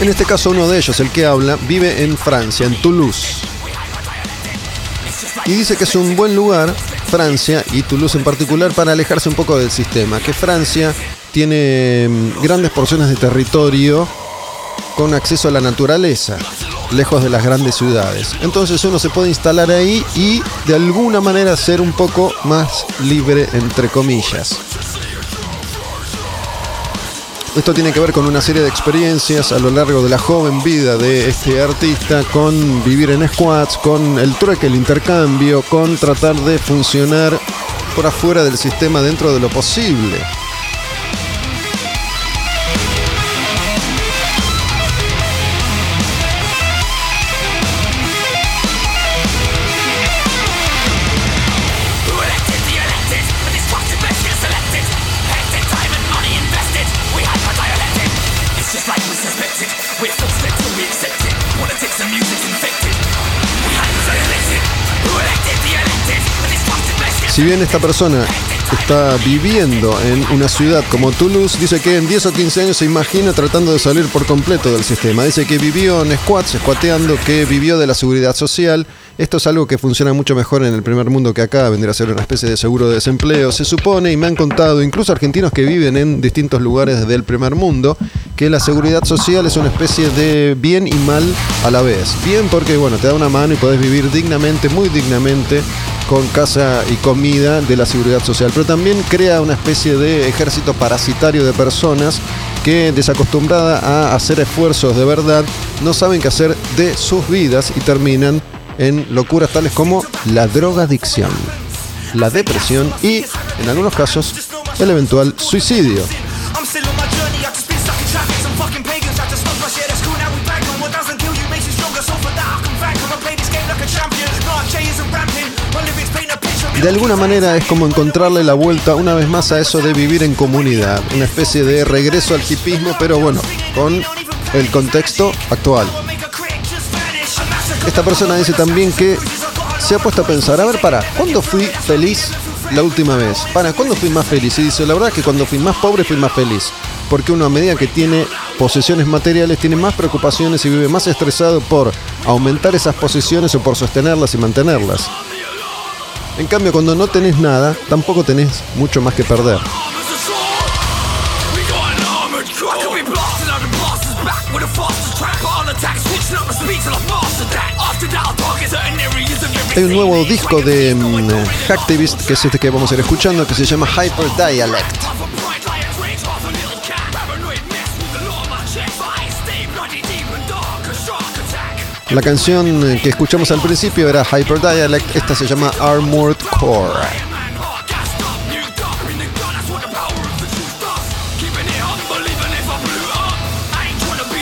En este caso uno de ellos, el que habla, vive en Francia, en Toulouse. Y dice que es un buen lugar, Francia y Toulouse en particular, para alejarse un poco del sistema. Que Francia tiene mm, grandes porciones de territorio con acceso a la naturaleza, lejos de las grandes ciudades. Entonces uno se puede instalar ahí y de alguna manera ser un poco más libre, entre comillas. Esto tiene que ver con una serie de experiencias a lo largo de la joven vida de este artista, con vivir en squats, con el trueque, el intercambio, con tratar de funcionar por afuera del sistema dentro de lo posible. Si bien esta persona está viviendo en una ciudad como Toulouse, dice que en 10 o 15 años se imagina tratando de salir por completo del sistema. Dice que vivió en squats, squateando, que vivió de la seguridad social. Esto es algo que funciona mucho mejor en el primer mundo que acá, vendría a ser una especie de seguro de desempleo, se supone, y me han contado incluso argentinos que viven en distintos lugares del primer mundo, que la seguridad social es una especie de bien y mal a la vez. Bien porque, bueno, te da una mano y podés vivir dignamente, muy dignamente, con casa y comida de la seguridad social, pero también crea una especie de ejército parasitario de personas que desacostumbrada a hacer esfuerzos de verdad, no saben qué hacer de sus vidas y terminan en locuras tales como la drogadicción, la depresión y, en algunos casos, el eventual suicidio. De alguna manera es como encontrarle la vuelta una vez más a eso de vivir en comunidad, una especie de regreso al hipismo, pero bueno, con el contexto actual. Esta persona dice también que se ha puesto a pensar, a ver, para, ¿cuándo fui feliz la última vez? Para, ¿cuándo fui más feliz? Y dice, la verdad es que cuando fui más pobre fui más feliz. Porque uno a medida que tiene posesiones materiales tiene más preocupaciones y vive más estresado por aumentar esas posesiones o por sostenerlas y mantenerlas. En cambio, cuando no tenés nada, tampoco tenés mucho más que perder. Hay un nuevo disco de mm, Hacktivist, que es este que vamos a ir escuchando, que se llama Hyper Dialect. La canción que escuchamos al principio era Hyper Dialect, esta se llama Armored Core.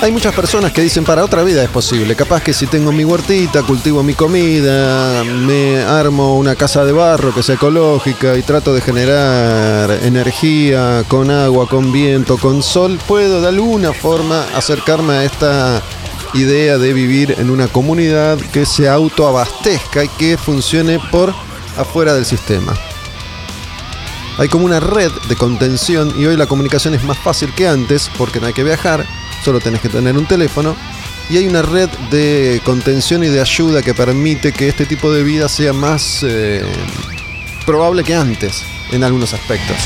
Hay muchas personas que dicen para otra vida es posible. Capaz que si tengo mi huertita, cultivo mi comida, me armo una casa de barro que sea ecológica y trato de generar energía con agua, con viento, con sol, puedo de alguna forma acercarme a esta idea de vivir en una comunidad que se autoabastezca y que funcione por afuera del sistema. Hay como una red de contención y hoy la comunicación es más fácil que antes porque no hay que viajar, solo tenés que tener un teléfono. Y hay una red de contención y de ayuda que permite que este tipo de vida sea más eh, probable que antes en algunos aspectos.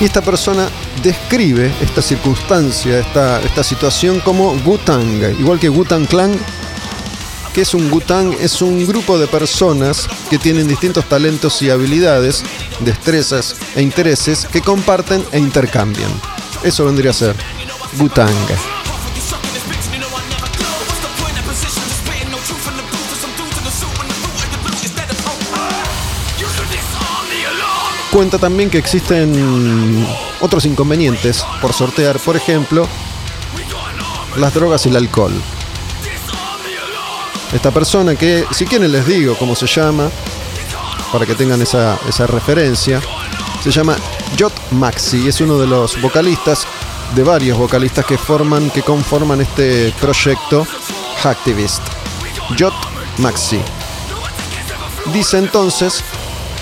Y esta persona describe esta circunstancia, esta, esta situación como Gutang, igual que Gutan Clan. que es un Gutang? Es un grupo de personas que tienen distintos talentos y habilidades, destrezas e intereses que comparten e intercambian. Eso vendría a ser Gutang. Cuenta también que existen otros inconvenientes por sortear, por ejemplo, las drogas y el alcohol. Esta persona que, si quieren les digo cómo se llama, para que tengan esa, esa referencia, se llama Jot Maxi, es uno de los vocalistas, de varios vocalistas que forman, que conforman este proyecto Hacktivist. Jot Maxi. Dice entonces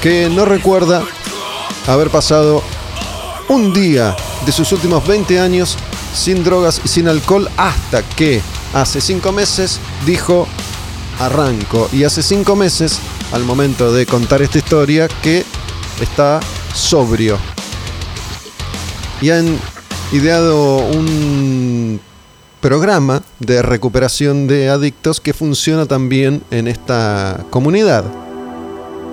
que no recuerda haber pasado un día de sus últimos 20 años sin drogas y sin alcohol hasta que hace 5 meses dijo arranco y hace 5 meses al momento de contar esta historia que está sobrio. Y han ideado un programa de recuperación de adictos que funciona también en esta comunidad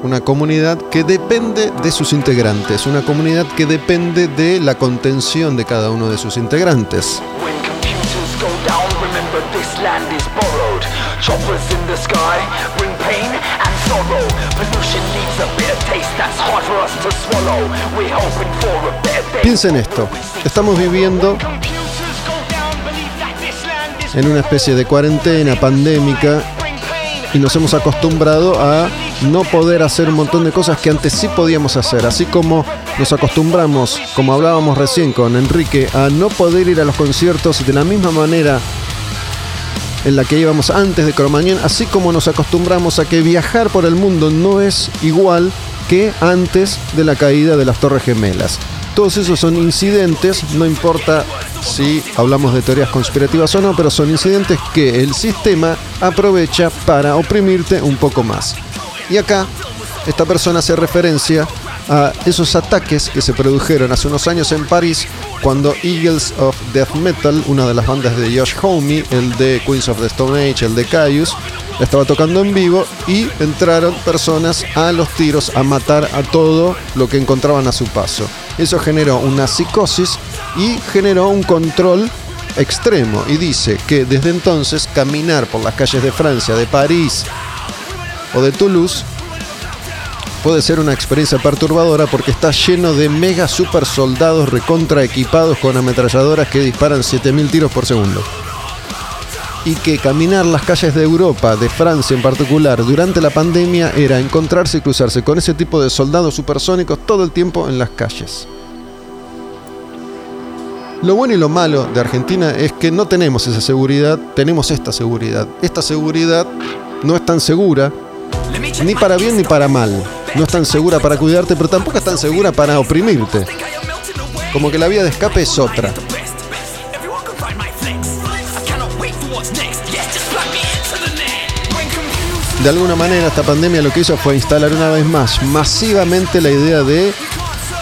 una comunidad que depende de sus integrantes, una comunidad que depende de la contención de cada uno de sus integrantes. When computers go down, remember this land is borrowed. Choppers in the sky bring pain and sorrow. Pollution leaves a bitter taste that's hard for us to swallow. We're hoping for a better day. Piensen esto, estamos viviendo en una especie de cuarentena pandémica y nos hemos acostumbrado a no poder hacer un montón de cosas que antes sí podíamos hacer, así como nos acostumbramos, como hablábamos recién con Enrique, a no poder ir a los conciertos de la misma manera en la que íbamos antes de Cromañón, así como nos acostumbramos a que viajar por el mundo no es igual que antes de la caída de las Torres Gemelas. Todos esos son incidentes, no importa si hablamos de teorías conspirativas o no, pero son incidentes que el sistema aprovecha para oprimirte un poco más. Y acá, esta persona hace referencia a esos ataques que se produjeron hace unos años en París cuando Eagles of Death Metal, una de las bandas de Josh Homme, el de Queens of the Stone Age, el de Caius, estaba tocando en vivo y entraron personas a los tiros a matar a todo lo que encontraban a su paso. Eso generó una psicosis y generó un control extremo y dice que desde entonces caminar por las calles de Francia, de París o de Toulouse puede ser una experiencia perturbadora porque está lleno de mega super soldados recontra equipados con ametralladoras que disparan 7000 tiros por segundo. Y que caminar las calles de Europa, de Francia en particular, durante la pandemia era encontrarse y cruzarse con ese tipo de soldados supersónicos todo el tiempo en las calles. Lo bueno y lo malo de Argentina es que no tenemos esa seguridad, tenemos esta seguridad. Esta seguridad no es tan segura, ni para bien ni para mal. No es tan segura para cuidarte, pero tampoco es tan segura para oprimirte. Como que la vía de escape es otra. De alguna manera esta pandemia lo que hizo fue instalar una vez más masivamente la idea de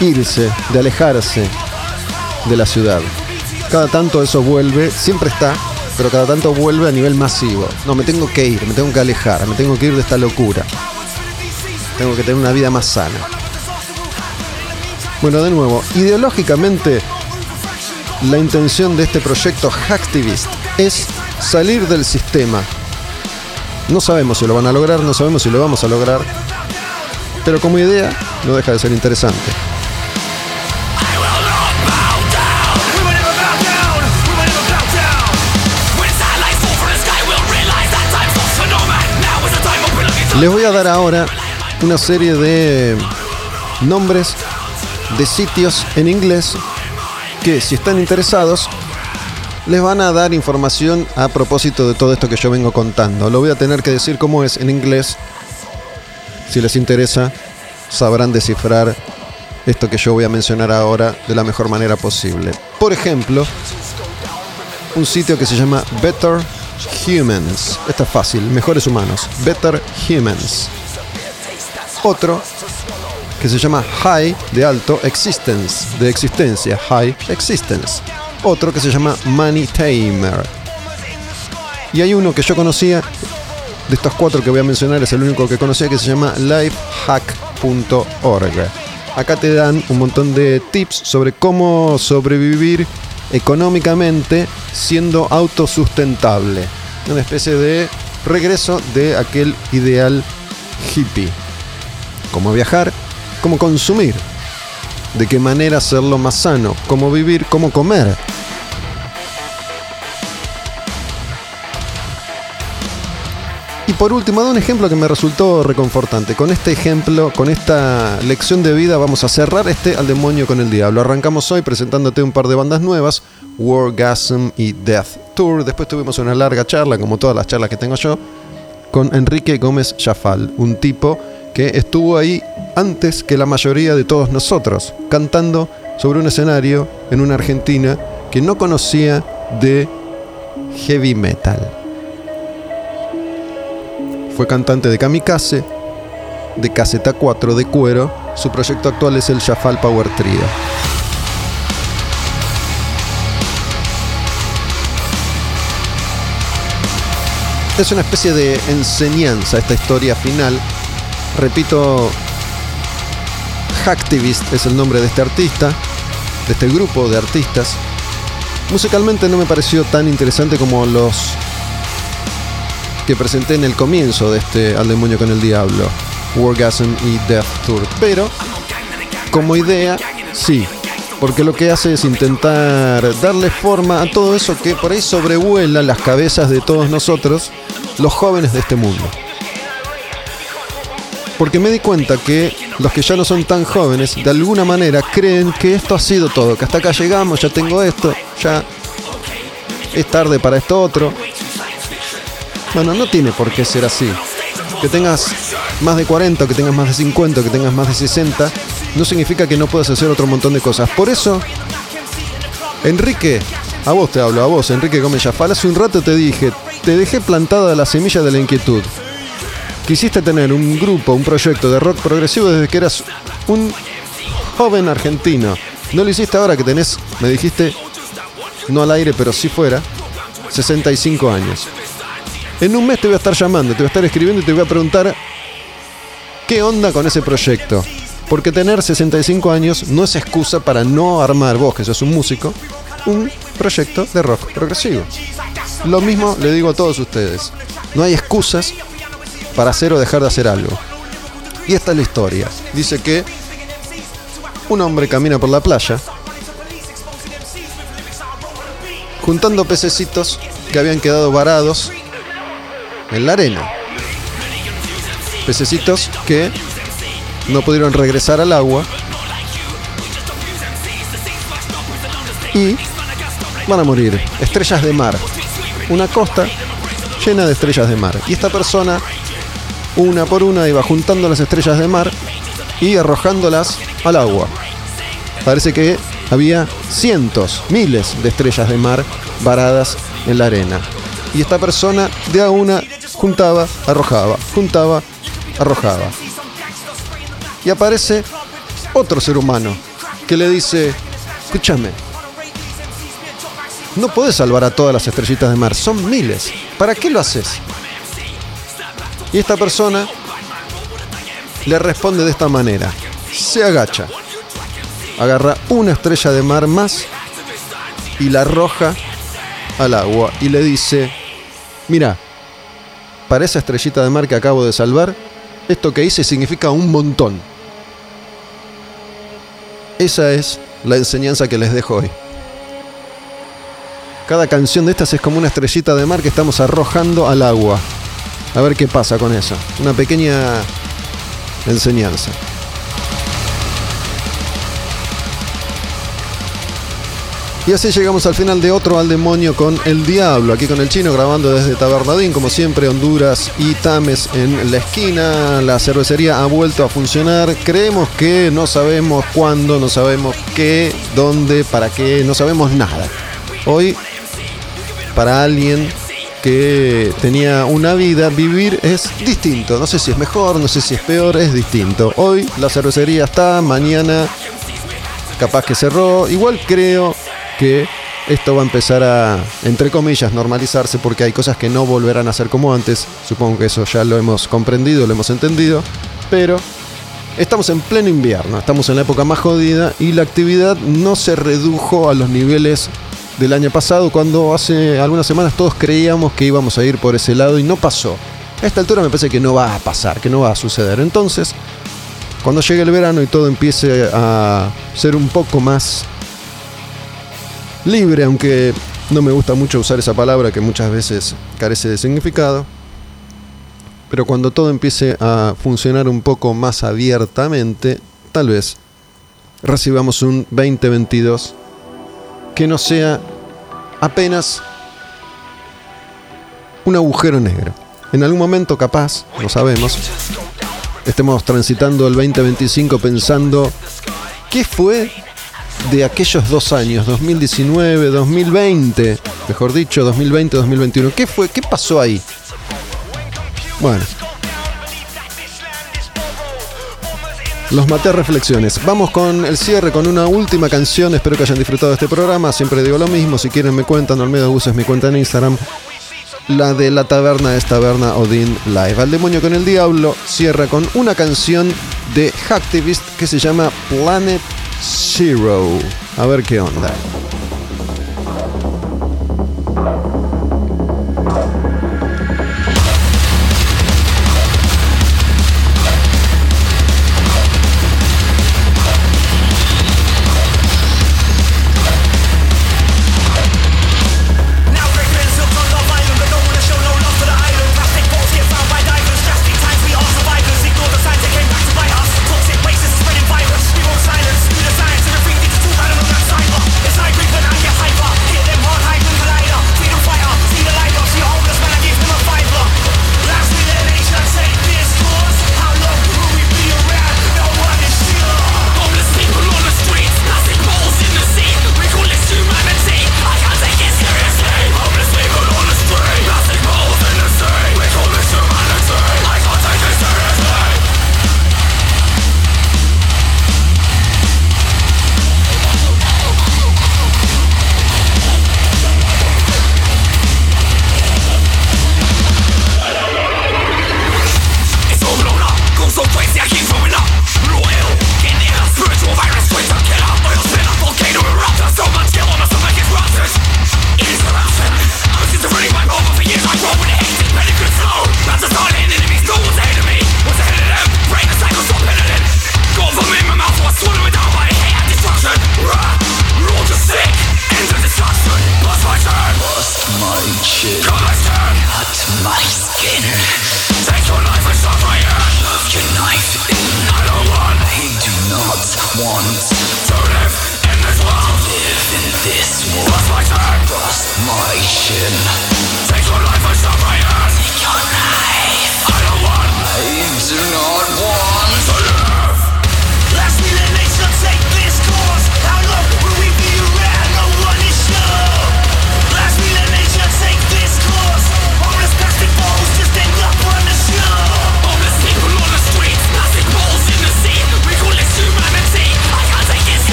irse, de alejarse, de la ciudad. Cada tanto eso vuelve, siempre está, pero cada tanto vuelve a nivel masivo. No, me tengo que ir, me tengo que alejar, me tengo que ir de esta locura. Tengo que tener una vida más sana. Bueno, de nuevo, ideológicamente, la intención de este proyecto Hacktivist es salir del sistema. No sabemos si lo van a lograr, no sabemos si lo vamos a lograr, pero como idea no deja de ser interesante. Les voy a dar ahora una serie de nombres de sitios en inglés que si están interesados les van a dar información a propósito de todo esto que yo vengo contando. Lo voy a tener que decir cómo es en inglés. Si les interesa, sabrán descifrar esto que yo voy a mencionar ahora de la mejor manera posible. Por ejemplo, un sitio que se llama Better Humans. Esto es fácil, mejores humanos. Better Humans. Otro que se llama High de alto Existence, de existencia, High Existence. Otro que se llama Money Tamer. Y hay uno que yo conocía, de estos cuatro que voy a mencionar, es el único que conocía, que se llama lifehack.org. Acá te dan un montón de tips sobre cómo sobrevivir económicamente siendo autosustentable. Una especie de regreso de aquel ideal hippie. Cómo viajar, cómo consumir, de qué manera hacerlo más sano, cómo vivir, cómo comer. Y por último, da un ejemplo que me resultó reconfortante. Con este ejemplo, con esta lección de vida, vamos a cerrar este al demonio con el diablo. Arrancamos hoy presentándote un par de bandas nuevas, Wargasm y Death Tour. Después tuvimos una larga charla, como todas las charlas que tengo yo, con Enrique Gómez Chafal, un tipo que estuvo ahí antes que la mayoría de todos nosotros, cantando sobre un escenario en una Argentina que no conocía de heavy metal. Fue cantante de Kamikaze, de Caseta 4 de cuero. Su proyecto actual es el Jafal Power Trio. Es una especie de enseñanza esta historia final. Repito, Hacktivist es el nombre de este artista, de este grupo de artistas. Musicalmente no me pareció tan interesante como los que presenté en el comienzo de este Al demonio con el diablo, Wargasm y Death Tour. Pero, como idea, sí. Porque lo que hace es intentar darle forma a todo eso que por ahí sobrevuela las cabezas de todos nosotros, los jóvenes de este mundo. Porque me di cuenta que los que ya no son tan jóvenes, de alguna manera creen que esto ha sido todo, que hasta acá llegamos, ya tengo esto, ya es tarde para esto otro. Bueno, no tiene por qué ser así. Que tengas más de 40, o que tengas más de 50, o que tengas más de 60, no significa que no puedas hacer otro montón de cosas. Por eso, Enrique, a vos te hablo, a vos, Enrique Gómez Jafal, hace un rato te dije, te dejé plantada la semilla de la inquietud. Quisiste tener un grupo, un proyecto de rock progresivo desde que eras un joven argentino. No lo hiciste ahora que tenés, me dijiste, no al aire, pero sí fuera, 65 años. En un mes te voy a estar llamando, te voy a estar escribiendo y te voy a preguntar qué onda con ese proyecto. Porque tener 65 años no es excusa para no armar vos, que sos un músico, un proyecto de rock progresivo. Lo mismo le digo a todos ustedes. No hay excusas para hacer o dejar de hacer algo. Y esta es la historia. Dice que un hombre camina por la playa juntando pececitos que habían quedado varados en la arena. Pececitos que no pudieron regresar al agua y van a morir. Estrellas de mar. Una costa llena de estrellas de mar. Y esta persona, una por una, iba juntando las estrellas de mar y arrojándolas al agua. Parece que había cientos, miles de estrellas de mar varadas en la arena. Y esta persona de a una juntaba, arrojaba, juntaba, arrojaba. Y aparece otro ser humano que le dice, escúchame, No podés salvar a todas las estrellitas de mar, son miles. ¿Para qué lo haces? Y esta persona le responde de esta manera. Se agacha, agarra una estrella de mar más y la arroja al agua y le dice, mira, para esa estrellita de mar que acabo de salvar, esto que hice significa un montón. Esa es la enseñanza que les dejo hoy. Cada canción de estas es como una estrellita de mar que estamos arrojando al agua. A ver qué pasa con eso. Una pequeña enseñanza. Y así llegamos al final de otro al demonio con el diablo, aquí con el chino grabando desde Tabernadín, como siempre, Honduras y Tames en la esquina. La cervecería ha vuelto a funcionar. Creemos que no sabemos cuándo, no sabemos qué, dónde, para qué, no sabemos nada. Hoy, para alguien que tenía una vida, vivir es distinto. No sé si es mejor, no sé si es peor, es distinto. Hoy la cervecería está, mañana capaz que cerró. Igual creo que esto va a empezar a, entre comillas, normalizarse porque hay cosas que no volverán a ser como antes. Supongo que eso ya lo hemos comprendido, lo hemos entendido. Pero estamos en pleno invierno, estamos en la época más jodida y la actividad no se redujo a los niveles del año pasado cuando hace algunas semanas todos creíamos que íbamos a ir por ese lado y no pasó. A esta altura me parece que no va a pasar, que no va a suceder. Entonces, cuando llegue el verano y todo empiece a ser un poco más libre, aunque no me gusta mucho usar esa palabra que muchas veces carece de significado. Pero cuando todo empiece a funcionar un poco más abiertamente, tal vez recibamos un 2022 que no sea apenas un agujero negro. En algún momento capaz, no sabemos, estemos transitando el 2025 pensando, ¿qué fue de aquellos dos años, 2019, 2020, mejor dicho, 2020, 2021. ¿Qué fue? ¿Qué pasó ahí? Bueno. Los maté a reflexiones. Vamos con el cierre, con una última canción. Espero que hayan disfrutado de este programa. Siempre digo lo mismo. Si quieren me cuentan. Olmedo Gus es mi cuenta en Instagram. La de la taberna es Taberna Odin Live. Al demonio con el diablo cierra con una canción de Hacktivist que se llama Planet Zero. A ver qué onda.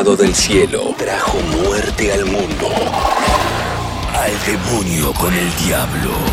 Expulsado del cielo, trajo muerte al mundo. Al demonio con el diablo.